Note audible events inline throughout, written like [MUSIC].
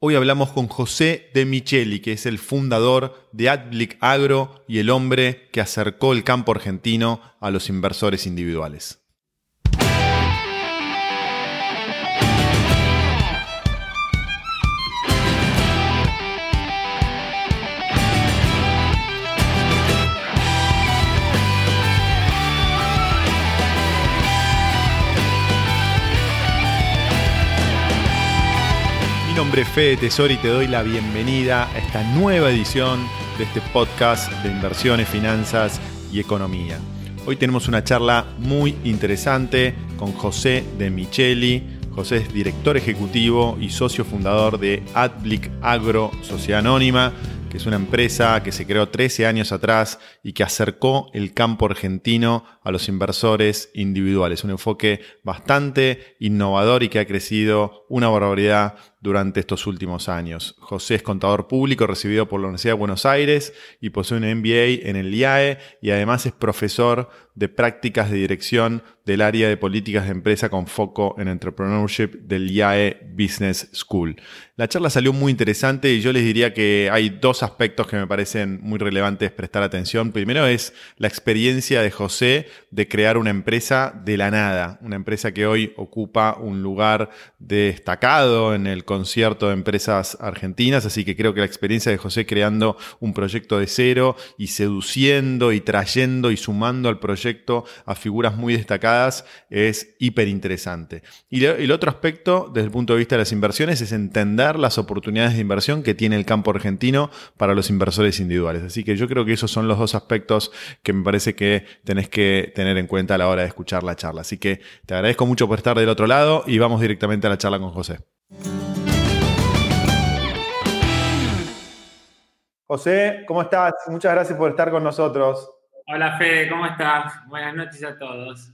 Hoy hablamos con José de Micheli, que es el fundador de Adblick Agro y el hombre que acercó el campo argentino a los inversores individuales. Nombre es Fede Tesori y te doy la bienvenida a esta nueva edición de este podcast de inversiones, finanzas y economía. Hoy tenemos una charla muy interesante con José de Micheli. José es director ejecutivo y socio fundador de Adblick Agro Sociedad Anónima, que es una empresa que se creó 13 años atrás y que acercó el campo argentino a los inversores individuales. Un enfoque bastante innovador y que ha crecido una barbaridad durante estos últimos años. José es contador público recibido por la Universidad de Buenos Aires y posee un MBA en el IAE y además es profesor de prácticas de dirección del área de políticas de empresa con foco en entrepreneurship del IAE Business School. La charla salió muy interesante y yo les diría que hay dos aspectos que me parecen muy relevantes prestar atención. Primero es la experiencia de José de crear una empresa de la nada, una empresa que hoy ocupa un lugar destacado en el concierto de empresas argentinas, así que creo que la experiencia de José creando un proyecto de cero y seduciendo y trayendo y sumando al proyecto a figuras muy destacadas es hiper interesante. Y el otro aspecto desde el punto de vista de las inversiones es entender las oportunidades de inversión que tiene el campo argentino para los inversores individuales. Así que yo creo que esos son los dos aspectos que me parece que tenés que tener en cuenta a la hora de escuchar la charla. Así que te agradezco mucho por estar del otro lado y vamos directamente a la charla con José. José, ¿cómo estás? Muchas gracias por estar con nosotros. Hola Fede, ¿cómo estás? Buenas noches a todos.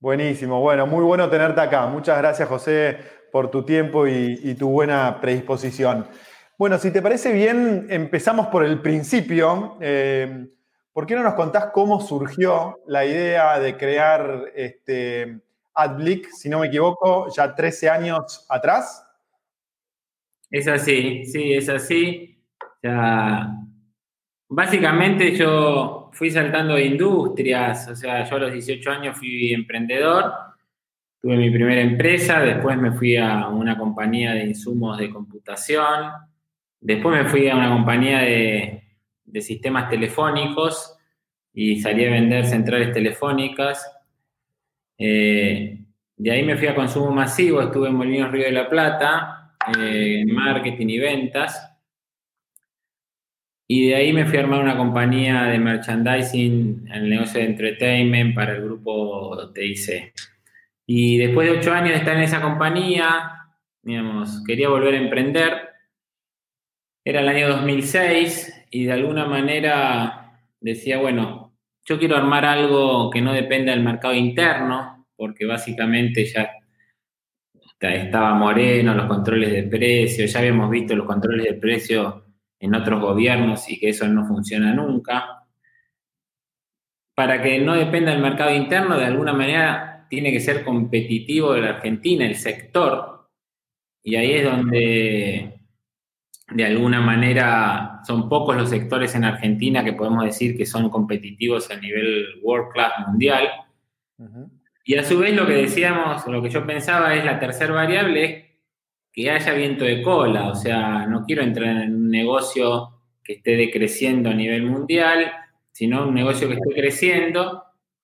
Buenísimo, bueno, muy bueno tenerte acá. Muchas gracias José por tu tiempo y, tu buena predisposición. Bueno, si te parece bien, empezamos por el principio. Eh, ¿Por qué no nos contás cómo surgió la idea de crear este, AdBlick, si no me equivoco, ya 13 años atrás? Es así, sí, es así sea, básicamente yo fui saltando de industrias, o sea, yo a los 18 años fui emprendedor, tuve mi primera empresa, después me fui a una compañía de insumos de computación, después me fui a una compañía de, sistemas telefónicos y salí a vender centrales telefónicas. Eh, de ahí me fui a consumo masivo, estuve en Molinos Río de la Plata, eh, en marketing y ventas. Y de ahí me fui a armar una compañía de merchandising en el negocio de entertainment para el grupo TIC. Y después de ocho años de estar en esa compañía, digamos, quería volver a emprender. Era el año 2006 y de alguna manera decía, bueno, yo quiero armar algo que no dependa del mercado interno, porque básicamente ya estaba moreno, los controles de precio, ya habíamos visto los controles de precio en otros gobiernos y que eso no funciona nunca. Para que no dependa del mercado interno, de alguna manera tiene que ser competitivo de la Argentina, el sector. Y ahí es donde, de alguna manera, son pocos los sectores en Argentina que podemos decir que son competitivos a nivel world class mundial. Y a su vez lo que decíamos, lo que yo pensaba es la tercera variable es que haya viento de cola, o sea, no quiero entrar en un negocio que esté decreciendo a nivel mundial, sino un negocio que esté creciendo.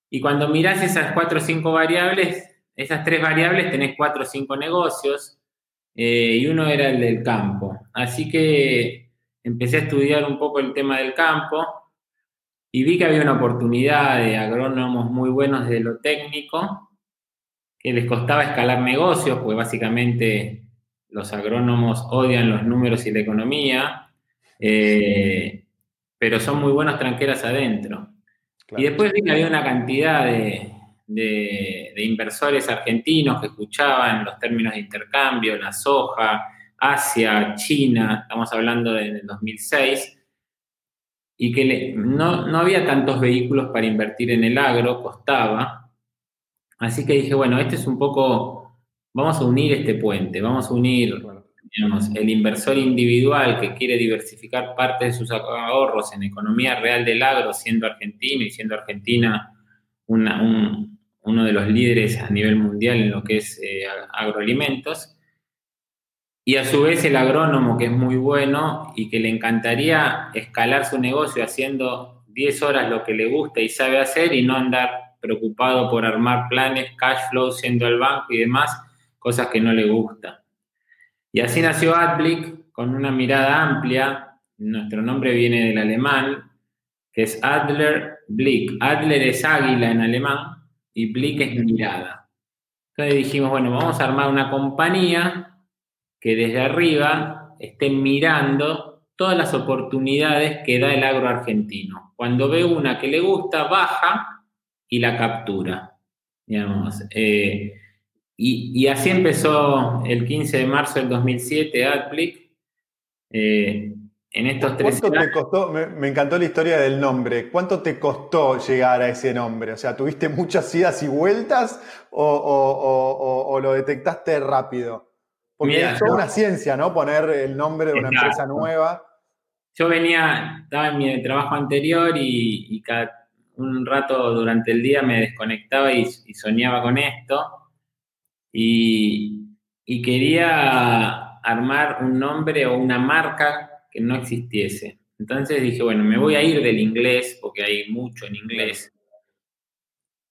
Y cuando mirás esas cuatro o cinco variables, esas tres variables tenés cuatro o cinco negocios, eh, y uno era el del campo. Así que empecé a estudiar un poco el tema del campo y vi que había una oportunidad de agrónomos muy buenos de lo técnico, que les costaba escalar negocios, pues básicamente los agrónomos odian los números y la economía, eh, pero son muy buenos tranqueras adentro. Y después vi que había una cantidad de, inversores argentinos que escuchaban los términos de intercambio, la soja, Asia, China, estamos hablando del 2006, y que no, no había tantos vehículos para invertir en el agro, costaba. Así que dije, bueno, este es un poco vamos a unir este puente, vamos a unir el inversor individual que quiere diversificar parte de sus ahorros en economía real del agro, siendo argentino y siendo Argentina uno de los líderes a nivel mundial en lo que es eh, agroalimentos, y a su vez el agrónomo que es muy bueno y que le encantaría escalar su negocio haciendo 10 horas lo que le gusta y sabe hacer y no andar preocupado por armar planes, cash flow, siendo al banco y demás, cosas que no le gusta. Y así nació Adblick con una mirada amplia. Nuestro nombre viene del alemán, que es Adler Blick. Adler es águila en alemán y Blick es mirada. Entonces dijimos, bueno, vamos a armar una compañía que desde arriba esté mirando todas las oportunidades que da el agro argentino. Cuando ve una que le gusta, baja y la captura. Digamos, eh, y, así empezó el 15 de marzo del 2007 AdBlick. Eh, en estos tres ¿Cuánto te costó? Me, encantó la historia del nombre. ¿Cuánto te costó llegar a ese nombre? O sea, ¿tuviste muchas idas y vueltas o, lo detectaste rápido? Porque es una ciencia, ¿no? Poner el nombre de una empresa nueva. Yo venía, estaba en mi trabajo anterior y, cada un rato durante el día me desconectaba y soñaba con esto y, quería armar un nombre o una marca que no existiese. Entonces dije, bueno, me voy a ir del inglés, porque hay mucho en inglés.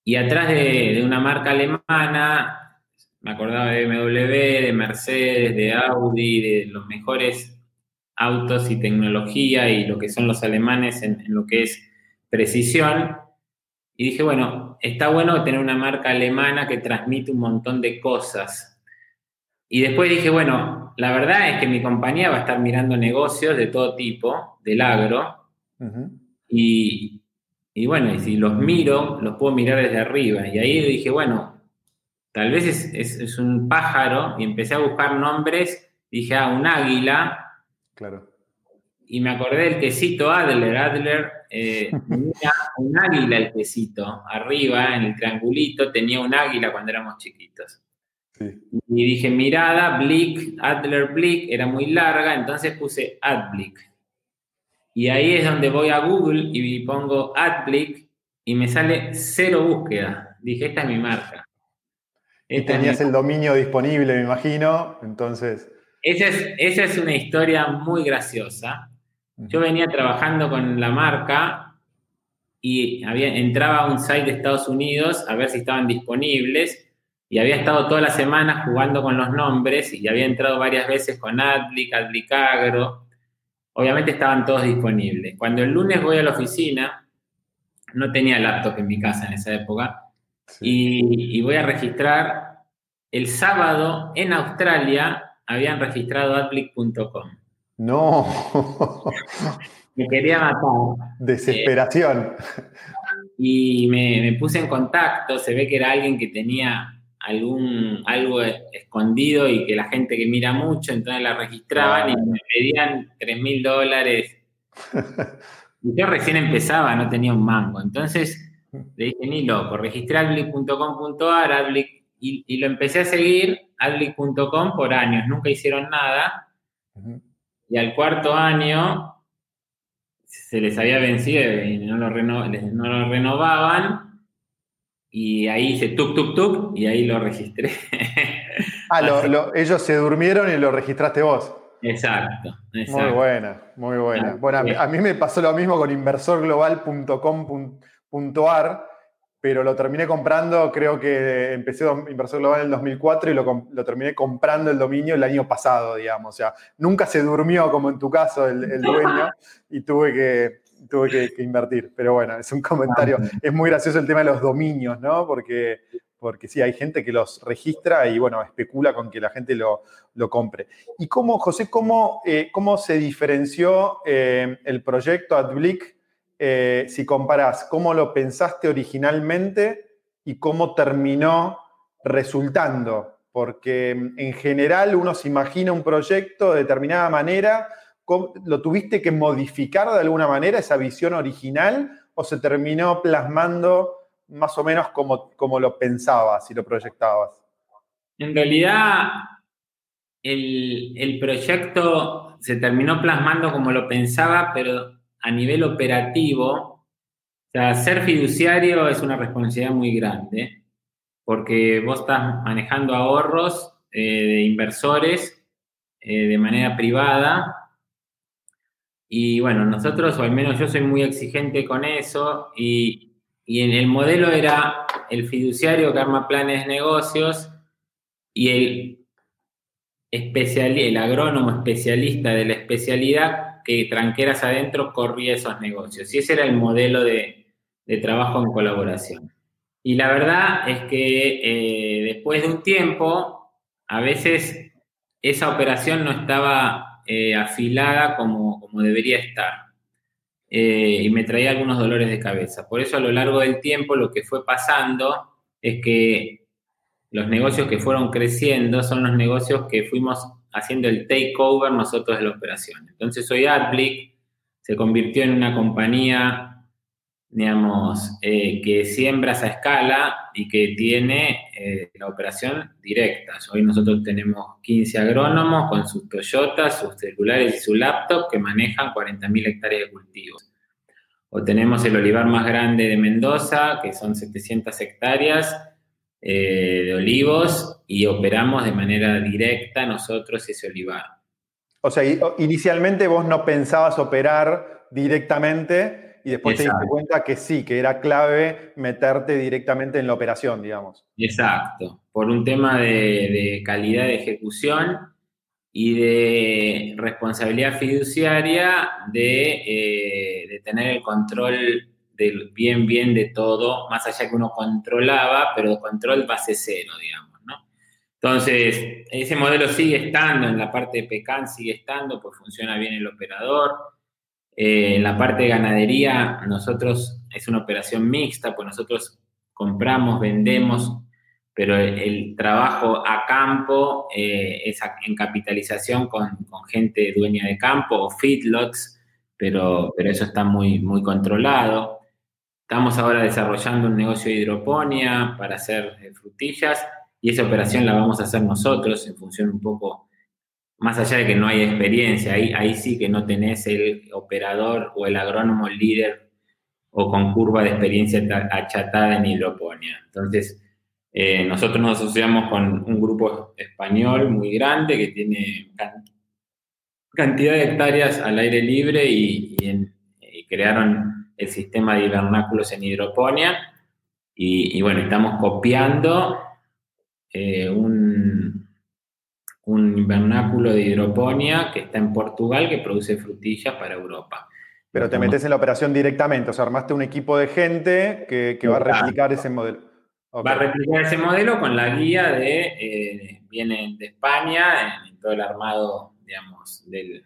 Y atrás de, una marca alemana, me acordaba de BMW, de Mercedes, de Audi, de los mejores autos y tecnología y lo que son los alemanes en lo que es precisión. Y dije, bueno, está bueno tener una marca alemana que transmite un montón de cosas. Y después dije, bueno, la verdad es que mi compañía va a estar mirando negocios de todo tipo, del agro. y, bueno, y si los miro, los puedo mirar desde arriba. Y ahí dije, bueno, tal vez es, es un pájaro. Y empecé a buscar nombres. Dije, ah, un águila. Claro y me acordé del quesito Adler. Adler eh, [LAUGHS] tenía un águila el quesito. Arriba, en el triangulito, tenía un águila cuando éramos chiquitos. Y dije, mirada, Blick, Adler Blick, era muy larga, entonces puse Adblick. Y ahí es donde voy a Google y pongo Adblick y me sale cero búsqueda. Dije, esta es mi marca. y tenías el dominio disponible, me imagino, entonces... Esa es, esa es una historia muy graciosa yo venía trabajando con la marca y había, entraba a un site de Estados Unidos a ver si estaban disponibles y había estado toda la semana jugando con los nombres y había entrado varias veces con Adlic, Adlic Agro. Obviamente estaban todos disponibles. Cuando el lunes voy a la oficina, no tenía laptop en mi casa en esa época, y, y voy a registrar, el sábado en Australia habían registrado adblick.com. No. me quería matar. Desesperación. y me, puse en contacto, se ve que era alguien que tenía algún algo escondido y que la gente que mira mucho, entonces la registraban y me pedían 3 mil dólares. [LAUGHS] Y yo recién empezaba, no tenía un mango. Entonces le dije, ni loco, registré adblick.com.ar, y, y, lo empecé a seguir, adblick.com por años, nunca hicieron nada. Y al cuarto año se les había vencido y no lo, renovaban. Y ahí hice tuk, tuk, tuk, y ahí lo registré. [LAUGHS] ah, ellos se durmieron y lo registraste vos. Exacto, Muy buena, muy buena. Bueno, a mí, me pasó lo mismo con inversorglobal.com.ar pero lo terminé comprando, creo que empecé Inversor Global en el 2004 y lo, terminé comprando el dominio el año pasado, digamos. O sea, nunca se durmió como en tu caso el, dueño y tuve que, tuve que, invertir. Pero bueno, es un comentario. Ah, es muy gracioso el tema de los dominios, ¿no? Porque, porque sí, hay gente que los registra y bueno, especula con que la gente lo, compre. ¿Y cómo, José, cómo, eh, cómo se diferenció eh, el proyecto AdBlick eh, si comparás cómo lo pensaste originalmente y cómo terminó resultando. Porque mm, en general uno se imagina un proyecto de determinada manera, ¿lo tuviste que modificar de alguna manera esa visión original o se terminó plasmando más o menos como, como lo pensabas y lo proyectabas? En realidad, el, proyecto se terminó plasmando como lo pensaba, pero a nivel operativo, o sea, ser fiduciario es una responsabilidad muy grande, porque vos estás manejando ahorros eh, de inversores eh, de manera privada. Y bueno, nosotros, o al menos yo soy muy exigente con eso, y, y en el modelo era el fiduciario que arma planes de negocios y el el agrónomo especialista de la especialidad que tranqueras adentro corría esos negocios. Y ese era el modelo de, trabajo en colaboración. Y la verdad es que eh, después de un tiempo, a veces esa operación no estaba eh, afilada como, como, debería estar. Eh, y me traía algunos dolores de cabeza. Por eso a lo largo del tiempo lo que fue pasando es que los negocios que fueron creciendo son los negocios que fuimos haciendo el takeover nosotros de la operación. Entonces hoy AdBlick se convirtió en una compañía, digamos, eh, que siembra esa escala y que tiene eh, la operación directa. Hoy nosotros tenemos 15 agrónomos con sus Toyota, sus celulares y su laptop que manejan 40.000 hectáreas de cultivos. O tenemos el olivar más grande de Mendoza, que son 700 hectáreas, eh, de olivos y operamos de manera directa nosotros ese olivar. O sea, inicialmente vos no pensabas operar directamente y después te diste cuenta que sí, que era clave meterte directamente en la operación, digamos. Exacto, por un tema de, calidad de ejecución y de responsabilidad fiduciaria de, eh, de tener el control bien, bien de todo, más allá que uno controlaba, pero control base cero, digamos, ¿no? Entonces, ese modelo sigue estando, en la parte de PECAN sigue estando, pues funciona bien el operador. Eh, en la parte de ganadería, nosotros es una operación mixta, pues nosotros compramos, vendemos, pero el, trabajo a campo eh, es en capitalización con, con, gente dueña de campo o feedlots, pero, pero eso está muy, muy controlado. Estamos ahora desarrollando un negocio de hidroponía para hacer eh, frutillas y esa operación la vamos a hacer nosotros en función un poco, más allá de que no hay experiencia, ahí, ahí sí que no tenés el operador o el agrónomo líder o con curva de experiencia achatada en hidroponía. Entonces, eh, nosotros nos asociamos con un grupo español muy grande que tiene cantidad de hectáreas al aire libre y, y crearon el sistema de hibernáculos en hidroponía. Y, bueno, estamos copiando eh, un, un invernáculo de hidroponía que está en Portugal que produce frutillas para Europa. Pero te metes en la operación directamente, o sea, armaste un equipo de gente que, va a replicar ese modelo. Va a replicar ese modelo con la guía de, eh, viene de España, en, todo el armado, digamos, del,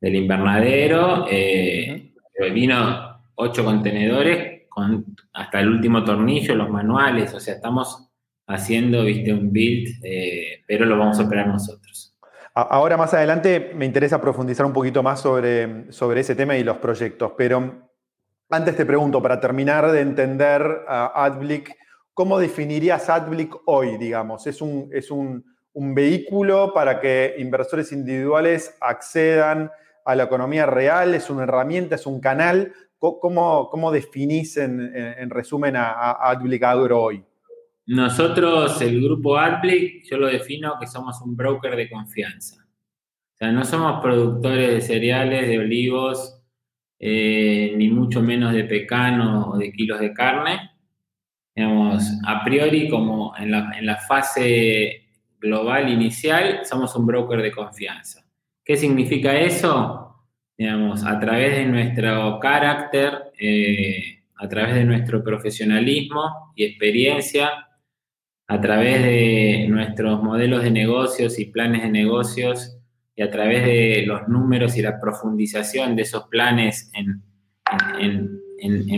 invernadero. Eh, vino ocho contenedores con hasta el último tornillo, los manuales, o sea, estamos haciendo, viste, un build, eh, pero lo vamos a operar nosotros. Ahora más adelante me interesa profundizar un poquito más sobre, sobre ese tema y los proyectos, pero antes te pregunto, para terminar de entender a AdBlick, ¿cómo definirías AdBlick hoy, digamos? ¿Es un, es un, un vehículo para que inversores individuales accedan a la economía real? ¿Es una herramienta? ¿Es un canal? ¿Cómo, cómo definís en, resumen a, a hoy? Nosotros, el grupo Adblick, yo lo defino que somos un broker de confianza. O sea, no somos productores de cereales, de olivos, eh, ni mucho menos de pecano o de kilos de carne. Digamos, a priori, como en la, en la fase global inicial, somos un broker de confianza. ¿Qué significa eso? Digamos, a través de nuestro carácter, eh, a través de nuestro profesionalismo y experiencia, a través de nuestros modelos de negocios y planes de negocios y a través de los números y la profundización de esos planes en,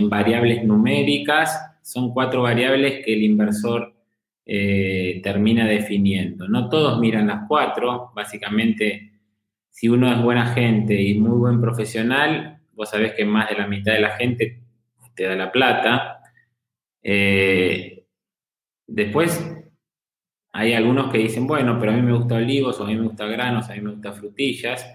variables numéricas, son cuatro variables que el inversor eh, termina definiendo. No todos miran las cuatro, básicamente si uno es buena gente y muy buen profesional, vos sabés que más de la mitad de la gente te da la plata. Eh, después, hay algunos que dicen, bueno, pero a mí me gusta olivos, o a mí me gusta granos, a mí me gusta frutillas.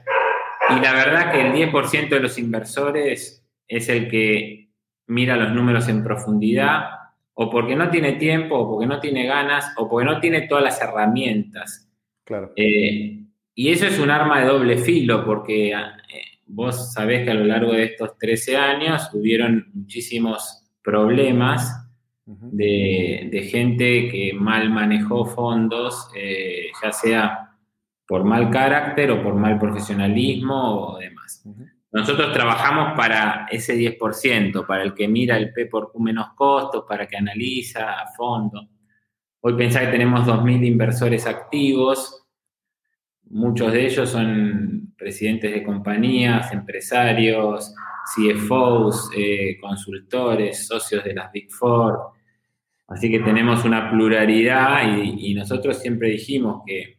Y la verdad que el 10% de los inversores es el que mira los números en profundidad, o porque no tiene tiempo, o porque no tiene ganas, o porque no tiene todas las herramientas. Claro. Eh, y eso es un arma de doble filo, porque eh, vos sabés que a lo largo de estos 13 años hubieron muchísimos problemas de, gente que mal manejó fondos, eh, ya sea por mal carácter o por mal profesionalismo o demás. Nosotros trabajamos para ese 10%, para el que mira el P por Q menos costos, para que analiza a fondo. Hoy pensá que tenemos 2.000 inversores activos, muchos de ellos son presidentes de compañías, empresarios, CFOs, eh, consultores, socios de las Big Four. Así que tenemos una pluralidad y, y nosotros siempre dijimos que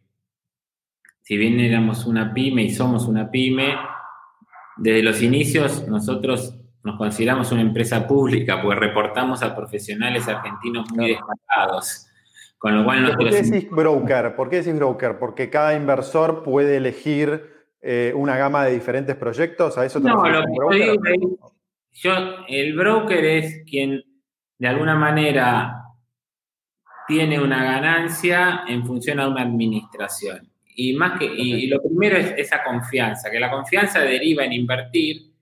si bien éramos una pyme y somos una pyme, desde los inicios nosotros nos consideramos una empresa pública, pues reportamos a profesionales argentinos muy destacados. Con lo cual ¿Por qué decís broker? ¿Por qué decís broker? Porque cada inversor puede elegir eh, una gama de diferentes proyectos. ¿A eso te no, lo que broker? Yo, el broker es quien de alguna manera tiene una ganancia en función a una administración. Y, más que, y, lo primero es esa confianza, que la confianza deriva en invertir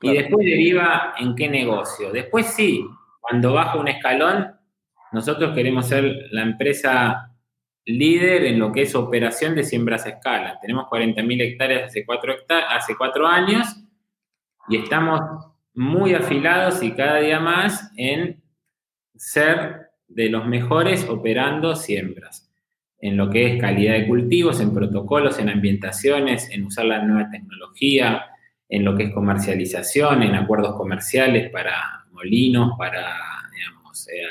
y después deriva en qué negocio. Después sí, cuando baja un escalón, nosotros queremos ser la empresa líder en lo que es operación de siembras a escala. Tenemos 40.000 hectáreas hace cuatro, hace cuatro años y estamos muy afilados y cada día más en ser de los mejores operando siembras en lo que es calidad de cultivos, en protocolos, en ambientaciones, en usar la nueva tecnología, en lo que es comercialización, en acuerdos comerciales para molinos, para, digamos, eh,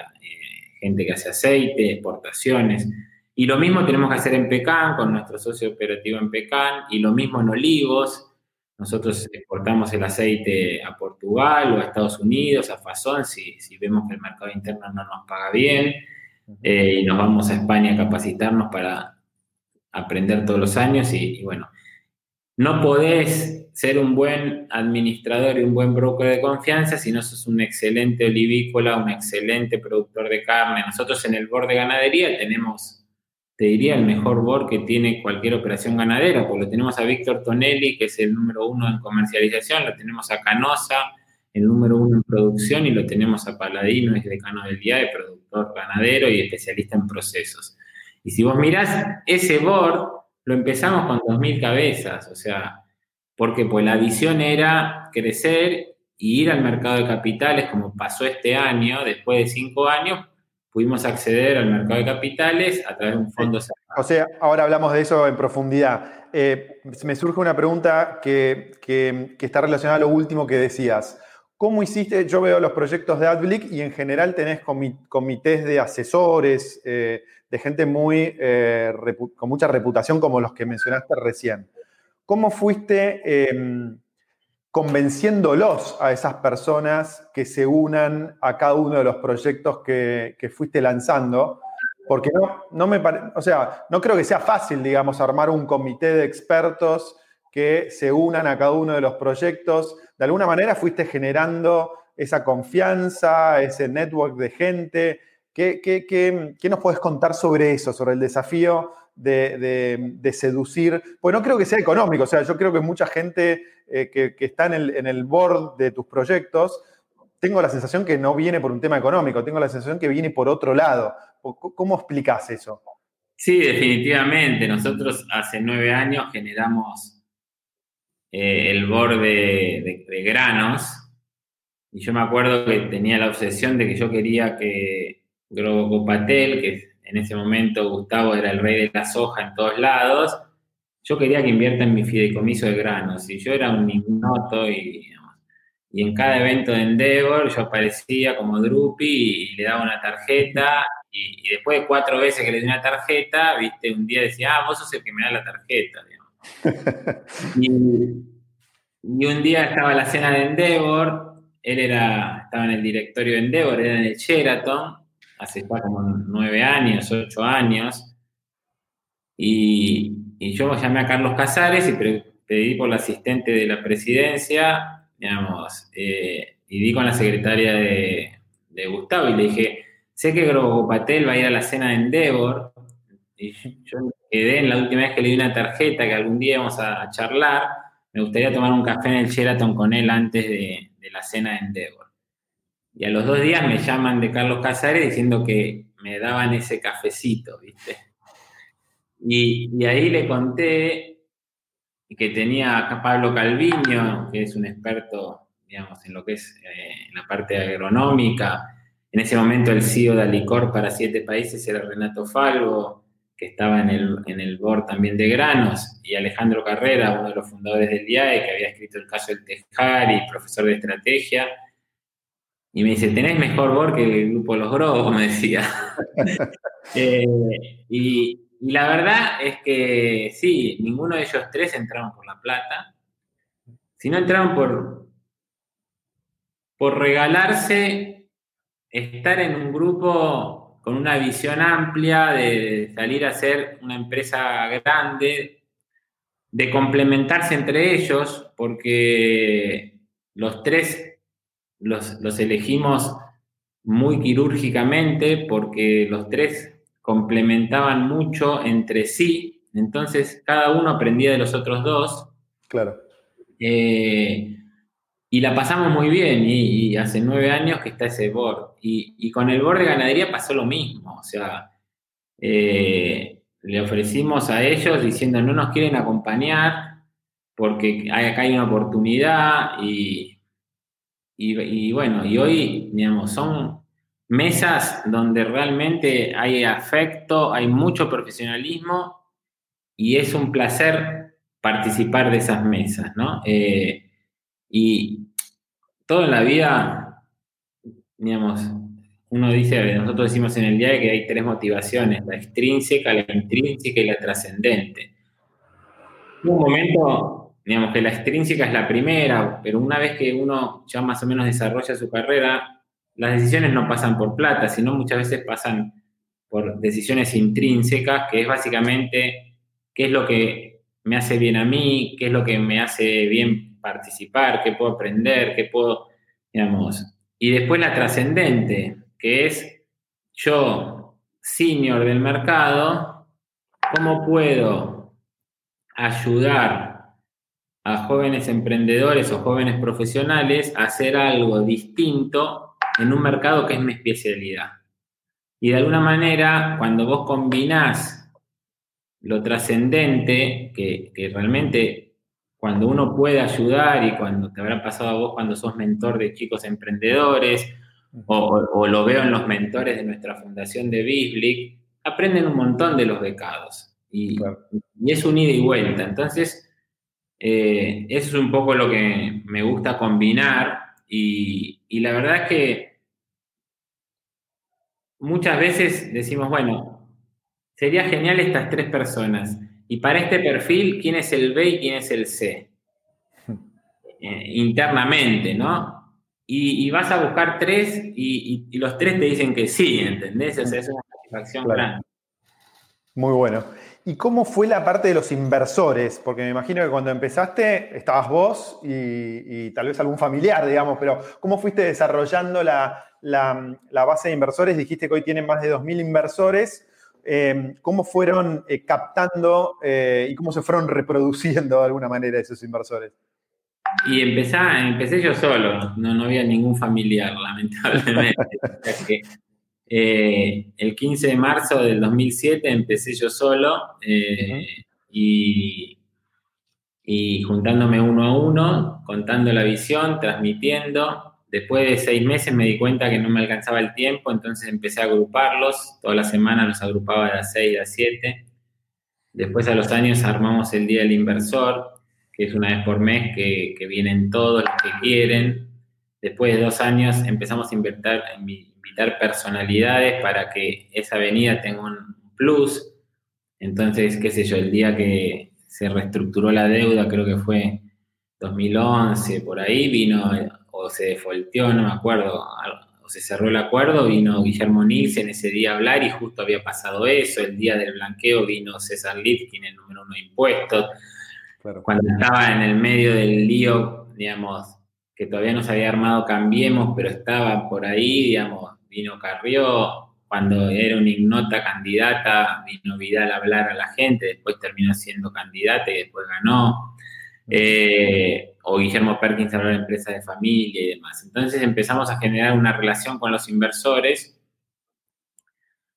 gente que hace aceite, exportaciones. Y lo mismo tenemos que hacer en Pecan, con nuestro socio operativo en Pecan, y lo mismo en olivos. Nosotros exportamos el aceite a Portugal o a Estados Unidos, a Fasón, si, si vemos que el mercado interno no nos paga bien. Eh, y nos vamos a España a capacitarnos para aprender todos los años y, bueno, no podés ser un buen administrador y un buen broker de confianza si no sos un excelente olivícola, un excelente productor de carne. Nosotros en el board de ganadería tenemos, te diría, el mejor board que tiene cualquier operación ganadera, porque lo tenemos a Víctor Tonelli, que es el número uno en comercialización, lo tenemos a Canosa, el número uno en producción, y lo tenemos a Paladino, es decano del día de producción ganadero y especialista en procesos. Y si vos mirás ese board, lo empezamos con 2.000 cabezas, o sea, porque pues la visión era crecer y ir al mercado de capitales, como pasó este año, después de cinco años, pudimos acceder al mercado de capitales a través de un fondo O sea, ahora hablamos de eso en profundidad. Eh, me surge una pregunta que, que, está relacionada a lo último que decías. ¿Cómo hiciste? Yo veo los proyectos de AdBlick y en general tenés comités de asesores, eh, de gente muy, eh, con mucha reputación como los que mencionaste recién. ¿Cómo fuiste em, convenciéndolos a esas personas que se unan a cada uno de los proyectos que, fuiste lanzando? Porque no, no me o sea, no creo que sea fácil, digamos, armar un comité de expertos que se unan a cada uno de los proyectos de alguna manera fuiste generando esa confianza, ese network de gente. ¿Qué, qué, nos puedes contar sobre eso, sobre el desafío de, seducir? Pues no creo que sea económico, o sea, yo creo que mucha gente eh, que, está en el, en board de tus proyectos, tengo la sensación que no viene por un tema económico, tengo la sensación que viene por otro lado. ¿Cómo explicas eso? Sí, definitivamente. Nosotros hace nueve años generamos eh, el borde de, granos. Y yo me acuerdo que tenía la obsesión de que yo quería que Grobo Patel, que en ese momento Gustavo era el rey de la soja en todos lados, yo quería que invierta en mi fideicomiso de granos. Y yo era un ignoto y, y en cada evento de Endeavor yo aparecía como Drupi y, le daba una tarjeta. Y, después de cuatro veces que le di una tarjeta, viste, un día decía, ah, vos sos el que me da la tarjeta. [LAUGHS] y, un día estaba la cena de Endeavor, él era, estaba en el directorio de Endeavor, era en el Sheraton, hace como nueve años, ocho años, Y, yo llamé a Carlos Casares y pedí por la asistente de la presidencia, digamos, eh, y di con la secretaria de, Gustavo y le dije, sé que Grobo Patel va a ir a la cena de Endeavor, y yo quedé en la última vez que le di una tarjeta que algún día vamos a, charlar, me gustaría tomar un café en el Sheraton con él antes de, de la cena de Endeavor. Y a los dos días me llaman de Carlos Casares diciendo que me daban ese cafecito, ¿viste? Y, ahí le conté que tenía a Pablo Calviño, que es un experto, digamos, en lo que es eh, la parte agronómica. En ese momento el CEO de Alicor para siete países era Renato Falvo, que estaba en el, en el board también de Granos, y Alejandro Carrera, uno de los fundadores del DIAE, que había escrito el caso del Tejar y profesor de estrategia y me dice, tenés mejor board que el grupo Los Grobos, [LAUGHS] me decía. [LAUGHS] Eh, y, la verdad es que sí, ninguno de ellos tres entraron por la plata, sino entraron por, por regalarse estar en un grupo con una visión amplia de salir a ser una empresa grande, de complementarse entre ellos, porque los tres los, elegimos muy quirúrgicamente porque los tres complementaban mucho entre sí, entonces cada uno aprendía de los otros dos. Claro. Eh, y la pasamos muy bien, y, hace nueve años que está ese board. Y, con el board de ganadería pasó lo mismo, o sea, eh, le ofrecimos a ellos diciendo no nos quieren acompañar porque acá hay una oportunidad y, y, bueno, y hoy, digamos, son mesas donde realmente hay afecto, hay mucho profesionalismo y es un placer participar de esas mesas, ¿no? Eh, y todo en la vida, digamos, uno dice, nosotros decimos en el día que hay tres motivaciones, la extrínseca, la intrínseca y la trascendente. En un momento digamos que la extrínseca es la primera, pero una vez que uno ya más o menos desarrolla su carrera, las decisiones no pasan por plata, sino muchas veces pasan por decisiones intrínsecas, que es básicamente qué es lo que me hace bien a mí, qué es lo que me hace bien participar, qué puedo aprender, qué puedo, digamos. Y después la trascendente, que es yo, senior del mercado, ¿cómo puedo ayudar a jóvenes emprendedores o jóvenes profesionales a hacer algo distinto en un mercado que es mi especialidad. Y de alguna manera, cuando vos combinás lo trascendente, que, realmente cuando uno puede ayudar y cuando te habrá pasado a vos cuando sos mentor de chicos emprendedores, o, lo veo en los mentores de nuestra fundación de Bisblick, aprenden un montón de los becados. Y, y es un ida y vuelta. Entonces, eh, eso es un poco lo que me gusta combinar y, la verdad es que muchas veces decimos, bueno, sería genial estas tres personas. Y para este perfil, ¿quién es el B y quién es el C? [LAUGHS] Eh, internamente, ¿no? Y, vas a buscar tres y, los tres te dicen que sí, ¿entendés? O sea, es una satisfacción grande. Muy bueno. ¿Y cómo fue la parte de los inversores? Porque me imagino que cuando empezaste estabas vos y, tal vez algún familiar, digamos, pero ¿cómo fuiste desarrollando la, base de inversores? Dijiste que hoy tienen más de 2.000 inversores. Em, ¿Cómo fueron eh, captando eh, y cómo se fueron reproduciendo de alguna manera esos inversores? Y empecé, empecé yo solo, no, no había ningún familiar, [LAUGHS] lamentablemente. Eh, el 15 de marzo del 2007 empecé yo solo eh, y, juntándome uno a uno, contando la visión, transmitiendo. Después de seis meses me di cuenta que no me alcanzaba el tiempo, entonces empecé a agruparlos. Toda la semana los agrupaba de las 6 a 7. Después a los años armamos el Día del Inversor, que es una vez por mes que, que vienen todos los que quieren. Después de dos años empezamos a invertir, invitar personalidades para que esa avenida tenga un plus. Entonces, qué sé yo, el día que se reestructuró la deuda, creo que fue 2011, por ahí vino, o se defolteó, no me acuerdo, se cerró el acuerdo, vino Guillermo en ese día a hablar y justo había pasado eso. El día del blanqueo vino César Lifkin, el número uno de impuestos. Cuando estaba en el medio del lío, digamos, que todavía no se había armado Cambiemos, pero estaba por ahí, digamos, vino Carrió, cuando era una ignota candidata, vino Vidal a hablar a la gente, después terminó siendo candidata y después ganó. Eh, o Guillermo Perkins habló de empresas de familia y demás. Entonces empezamos a generar una relación con los inversores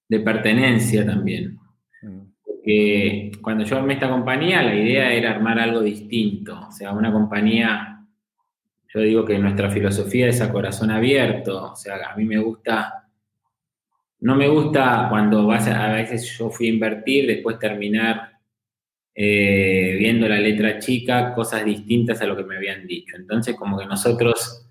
de pertenencia también. Porque cuando yo armé esta compañía, la idea era armar algo distinto. O sea, una compañía, yo digo que nuestra filosofía es a corazón abierto. O sea, a mí me gusta, no me gusta cuando vas a, a veces yo fui a invertir, después terminar eh, viendo la letra chica, cosas distintas a lo que me habían dicho. Entonces, como que nosotros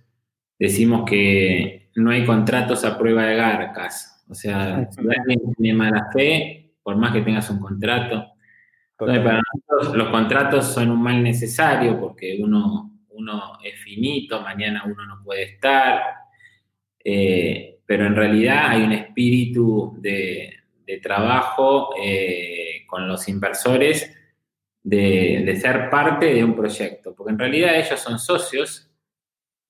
decimos que no hay contratos a prueba de garcas. O sea, si alguien tiene mala fe, por más que tengas un contrato. Entonces, para nosotros los contratos son un mal necesario porque uno, uno es finito, mañana uno no puede estar. Eh, pero en realidad hay un espíritu de, trabajo eh, con los inversores de, ser parte de un proyecto, porque en realidad ellos son socios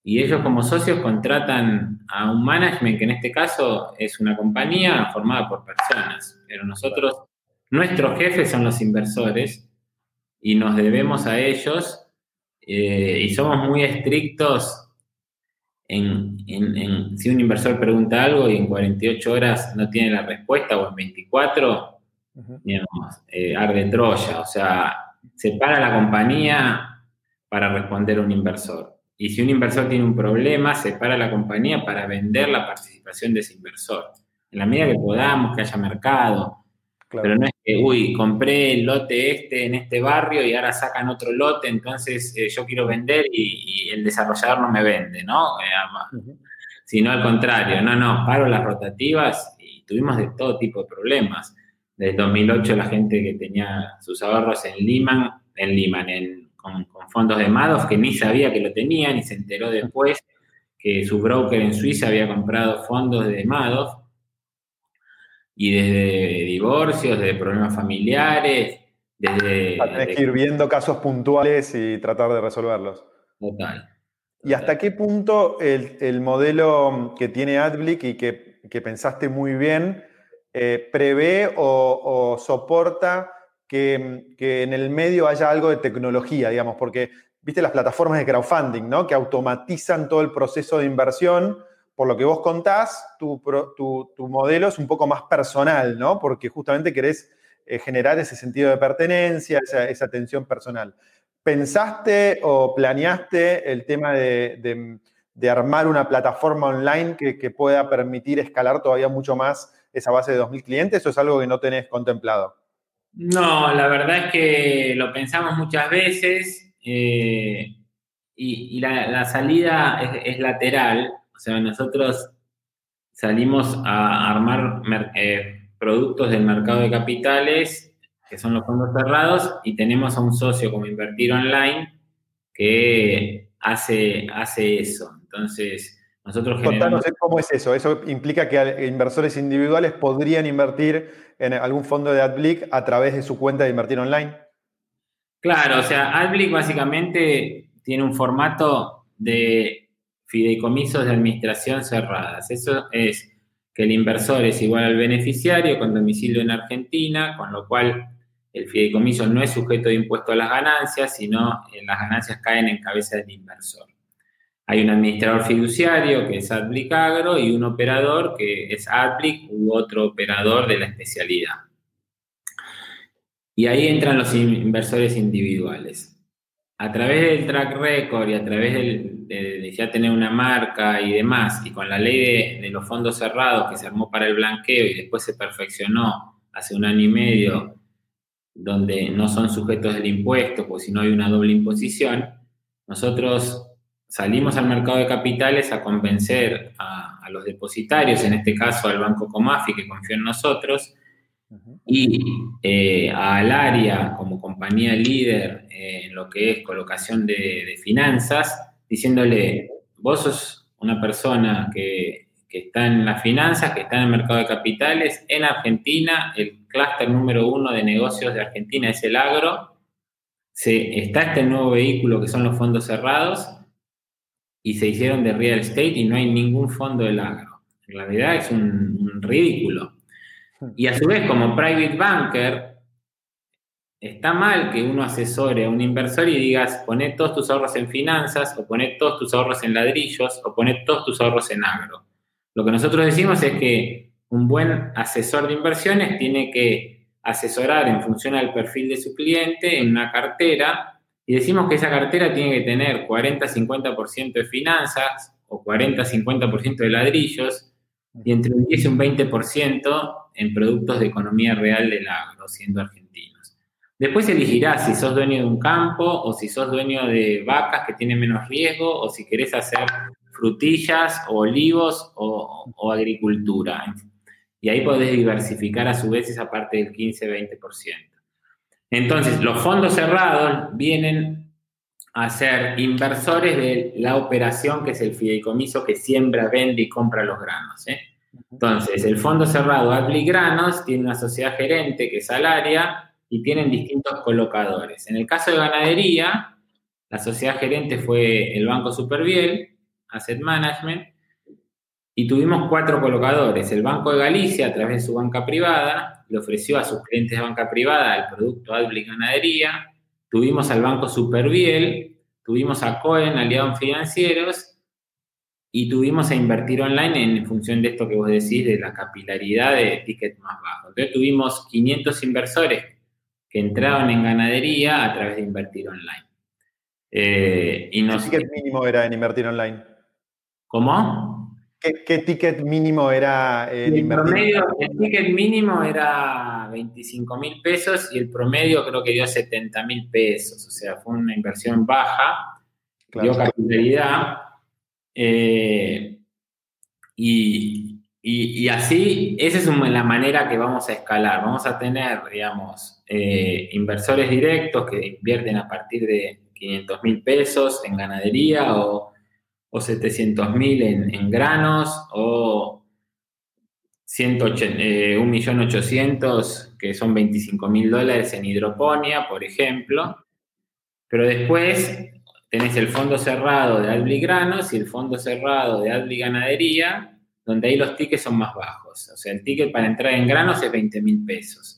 y ellos como socios contratan a un management que en este caso es una compañía formada por personas, pero nosotros, nuestros jefes son los inversores y nos debemos a ellos eh, y somos muy estrictos en, si un inversor pregunta algo y en 48 horas no tiene la respuesta o en 24, digamos, eh, arde Troya, o sea, se para la compañía para responder a un inversor. Y si un inversor tiene un problema, se para la compañía para vender la participación de ese inversor. En la medida que podamos, que haya mercado. Pero no es que, uy, compré el lote este en este barrio y ahora sacan otro lote, entonces eh, yo quiero vender y, el desarrollador no me vende, ¿no? Eh, sino al contrario, no, no, paro las rotativas y tuvimos de todo tipo de problemas. Desde 2008 la gente que tenía sus ahorros en Lehman, en Lehman, con, fondos de Madoff, que ni sabía que lo tenían y se enteró después que su broker en Suiza había comprado fondos de Madoff, y desde divorcios, desde problemas familiares, desde... Tienes que ir viendo casos puntuales y tratar de resolverlos. Total. ¿Y hasta qué punto el, modelo que tiene Adblick y que, que pensaste muy bien eh, prevé o, soporta que, en el medio haya algo de tecnología, digamos, porque viste las plataformas de crowdfunding, ¿no? Que automatizan todo el proceso de inversión. Por lo que vos contás, tu, modelo es un poco más personal, ¿no? Porque justamente querés eh, generar ese sentido de pertenencia, esa, atención personal. ¿Pensaste o planeaste el tema de, armar una plataforma online que, que, pueda permitir escalar todavía mucho más esa base de 2.000 clientes o es algo que no tenés contemplado? No, la verdad es que lo pensamos muchas veces eh, y, la, salida es, lateral. O sea, nosotros salimos a armar eh, productos del mercado de capitales, que son los fondos cerrados, y tenemos a un socio como Invertir Online que hace, hace eso. Entonces, nosotros Contanos cómo es eso. Eso implica que inversores individuales podrían invertir en algún fondo de AdBlick a través de su cuenta de invertir online. Claro, o sea, AdBlick básicamente tiene un formato de fideicomisos de administración cerradas. Eso es que el inversor es igual al beneficiario con domicilio en Argentina, con lo cual el fideicomiso no es sujeto de impuesto a las ganancias, sino las ganancias caen en cabeza del inversor. Hay un administrador fiduciario que es Adblick Agro y un operador que es Adblick u otro operador de la especialidad. Y ahí entran los inversores individuales. A través del track record y a través de, ya tener una marca y demás, y con la ley de, los fondos cerrados que se armó para el blanqueo y después se perfeccionó hace un año y medio, donde no son sujetos del impuesto, pues si no hay una doble imposición, nosotros salimos al mercado de capitales a convencer a, los depositarios, en este caso al Banco Comafi, que confió en nosotros, y eh, al área como compañía líder eh, en lo que es colocación de, finanzas, diciéndole, vos sos una persona que, que está en las finanzas, que está en el mercado de capitales. En Argentina, el clúster número uno de negocios de Argentina es el agro. Se, está este nuevo vehículo que son los fondos cerrados y se hicieron de real estate y no hay ningún fondo del agro. En realidad es un ridículo. Y a su vez, como private banker, está mal que uno asesore a un inversor y digas, poné todos tus ahorros en finanzas, o poné todos tus ahorros en ladrillos, o poné todos tus ahorros en agro. Lo que nosotros decimos es que un buen asesor de inversiones tiene que asesorar en función al perfil de su cliente en una cartera y decimos que esa cartera tiene que tener 40-50% de finanzas o 40-50% de ladrillos y entre un 10 y un 20% en productos de economía real del agro, siendo argentinos. Después elegirás si sos dueño de un campo o si sos dueño de vacas que tienen menos riesgo o si querés hacer frutillas o olivos o, agricultura. Y ahí podés diversificar a su vez esa parte del 15-20%. Entonces, los fondos cerrados vienen a ser inversores de la operación que es el fideicomiso que siembra, vende y compra los granos. ¿eh? Entonces, el fondo cerrado Adli Granos tiene una sociedad gerente que es Alaria y tienen distintos colocadores. En el caso de ganadería, la sociedad gerente fue el Banco Superviel, Asset Management, y tuvimos cuatro colocadores. El Banco de Galicia, a través de su banca privada, le ofreció a sus clientes de banca privada el producto Adli Ganadería. Tuvimos al Banco Superviel, tuvimos a Cohen, aliados financieros, y tuvimos a invertir online en función de esto que vos decís, de la capilaridad de tickets más bajos. Entonces tuvimos 500 inversores que entraron en ganadería a través de invertir online. Eh, y ¿Qué ticket mínimo era en invertir online? ¿Cómo? ¿Qué, ticket mínimo era en el invertir promedio, El ticket mínimo era 25 mil pesos y el promedio creo que dio 70 mil pesos. O sea, fue una inversión baja, dio capilaridad eh, y, así, esa es la manera que vamos a escalar. Vamos a tener, digamos, eh, inversores directos que invierten a partir de 500 mil pesos en ganadería o, o 700 mil en, granos o 1.800.000 eh, que son 25 mil dólares en hidroponía, por ejemplo. Pero después tenés el fondo cerrado de Adli Granos y el fondo cerrado de Adli Ganadería, donde ahí los tickets son más bajos. O sea, el ticket para entrar en granos es 20 mil pesos.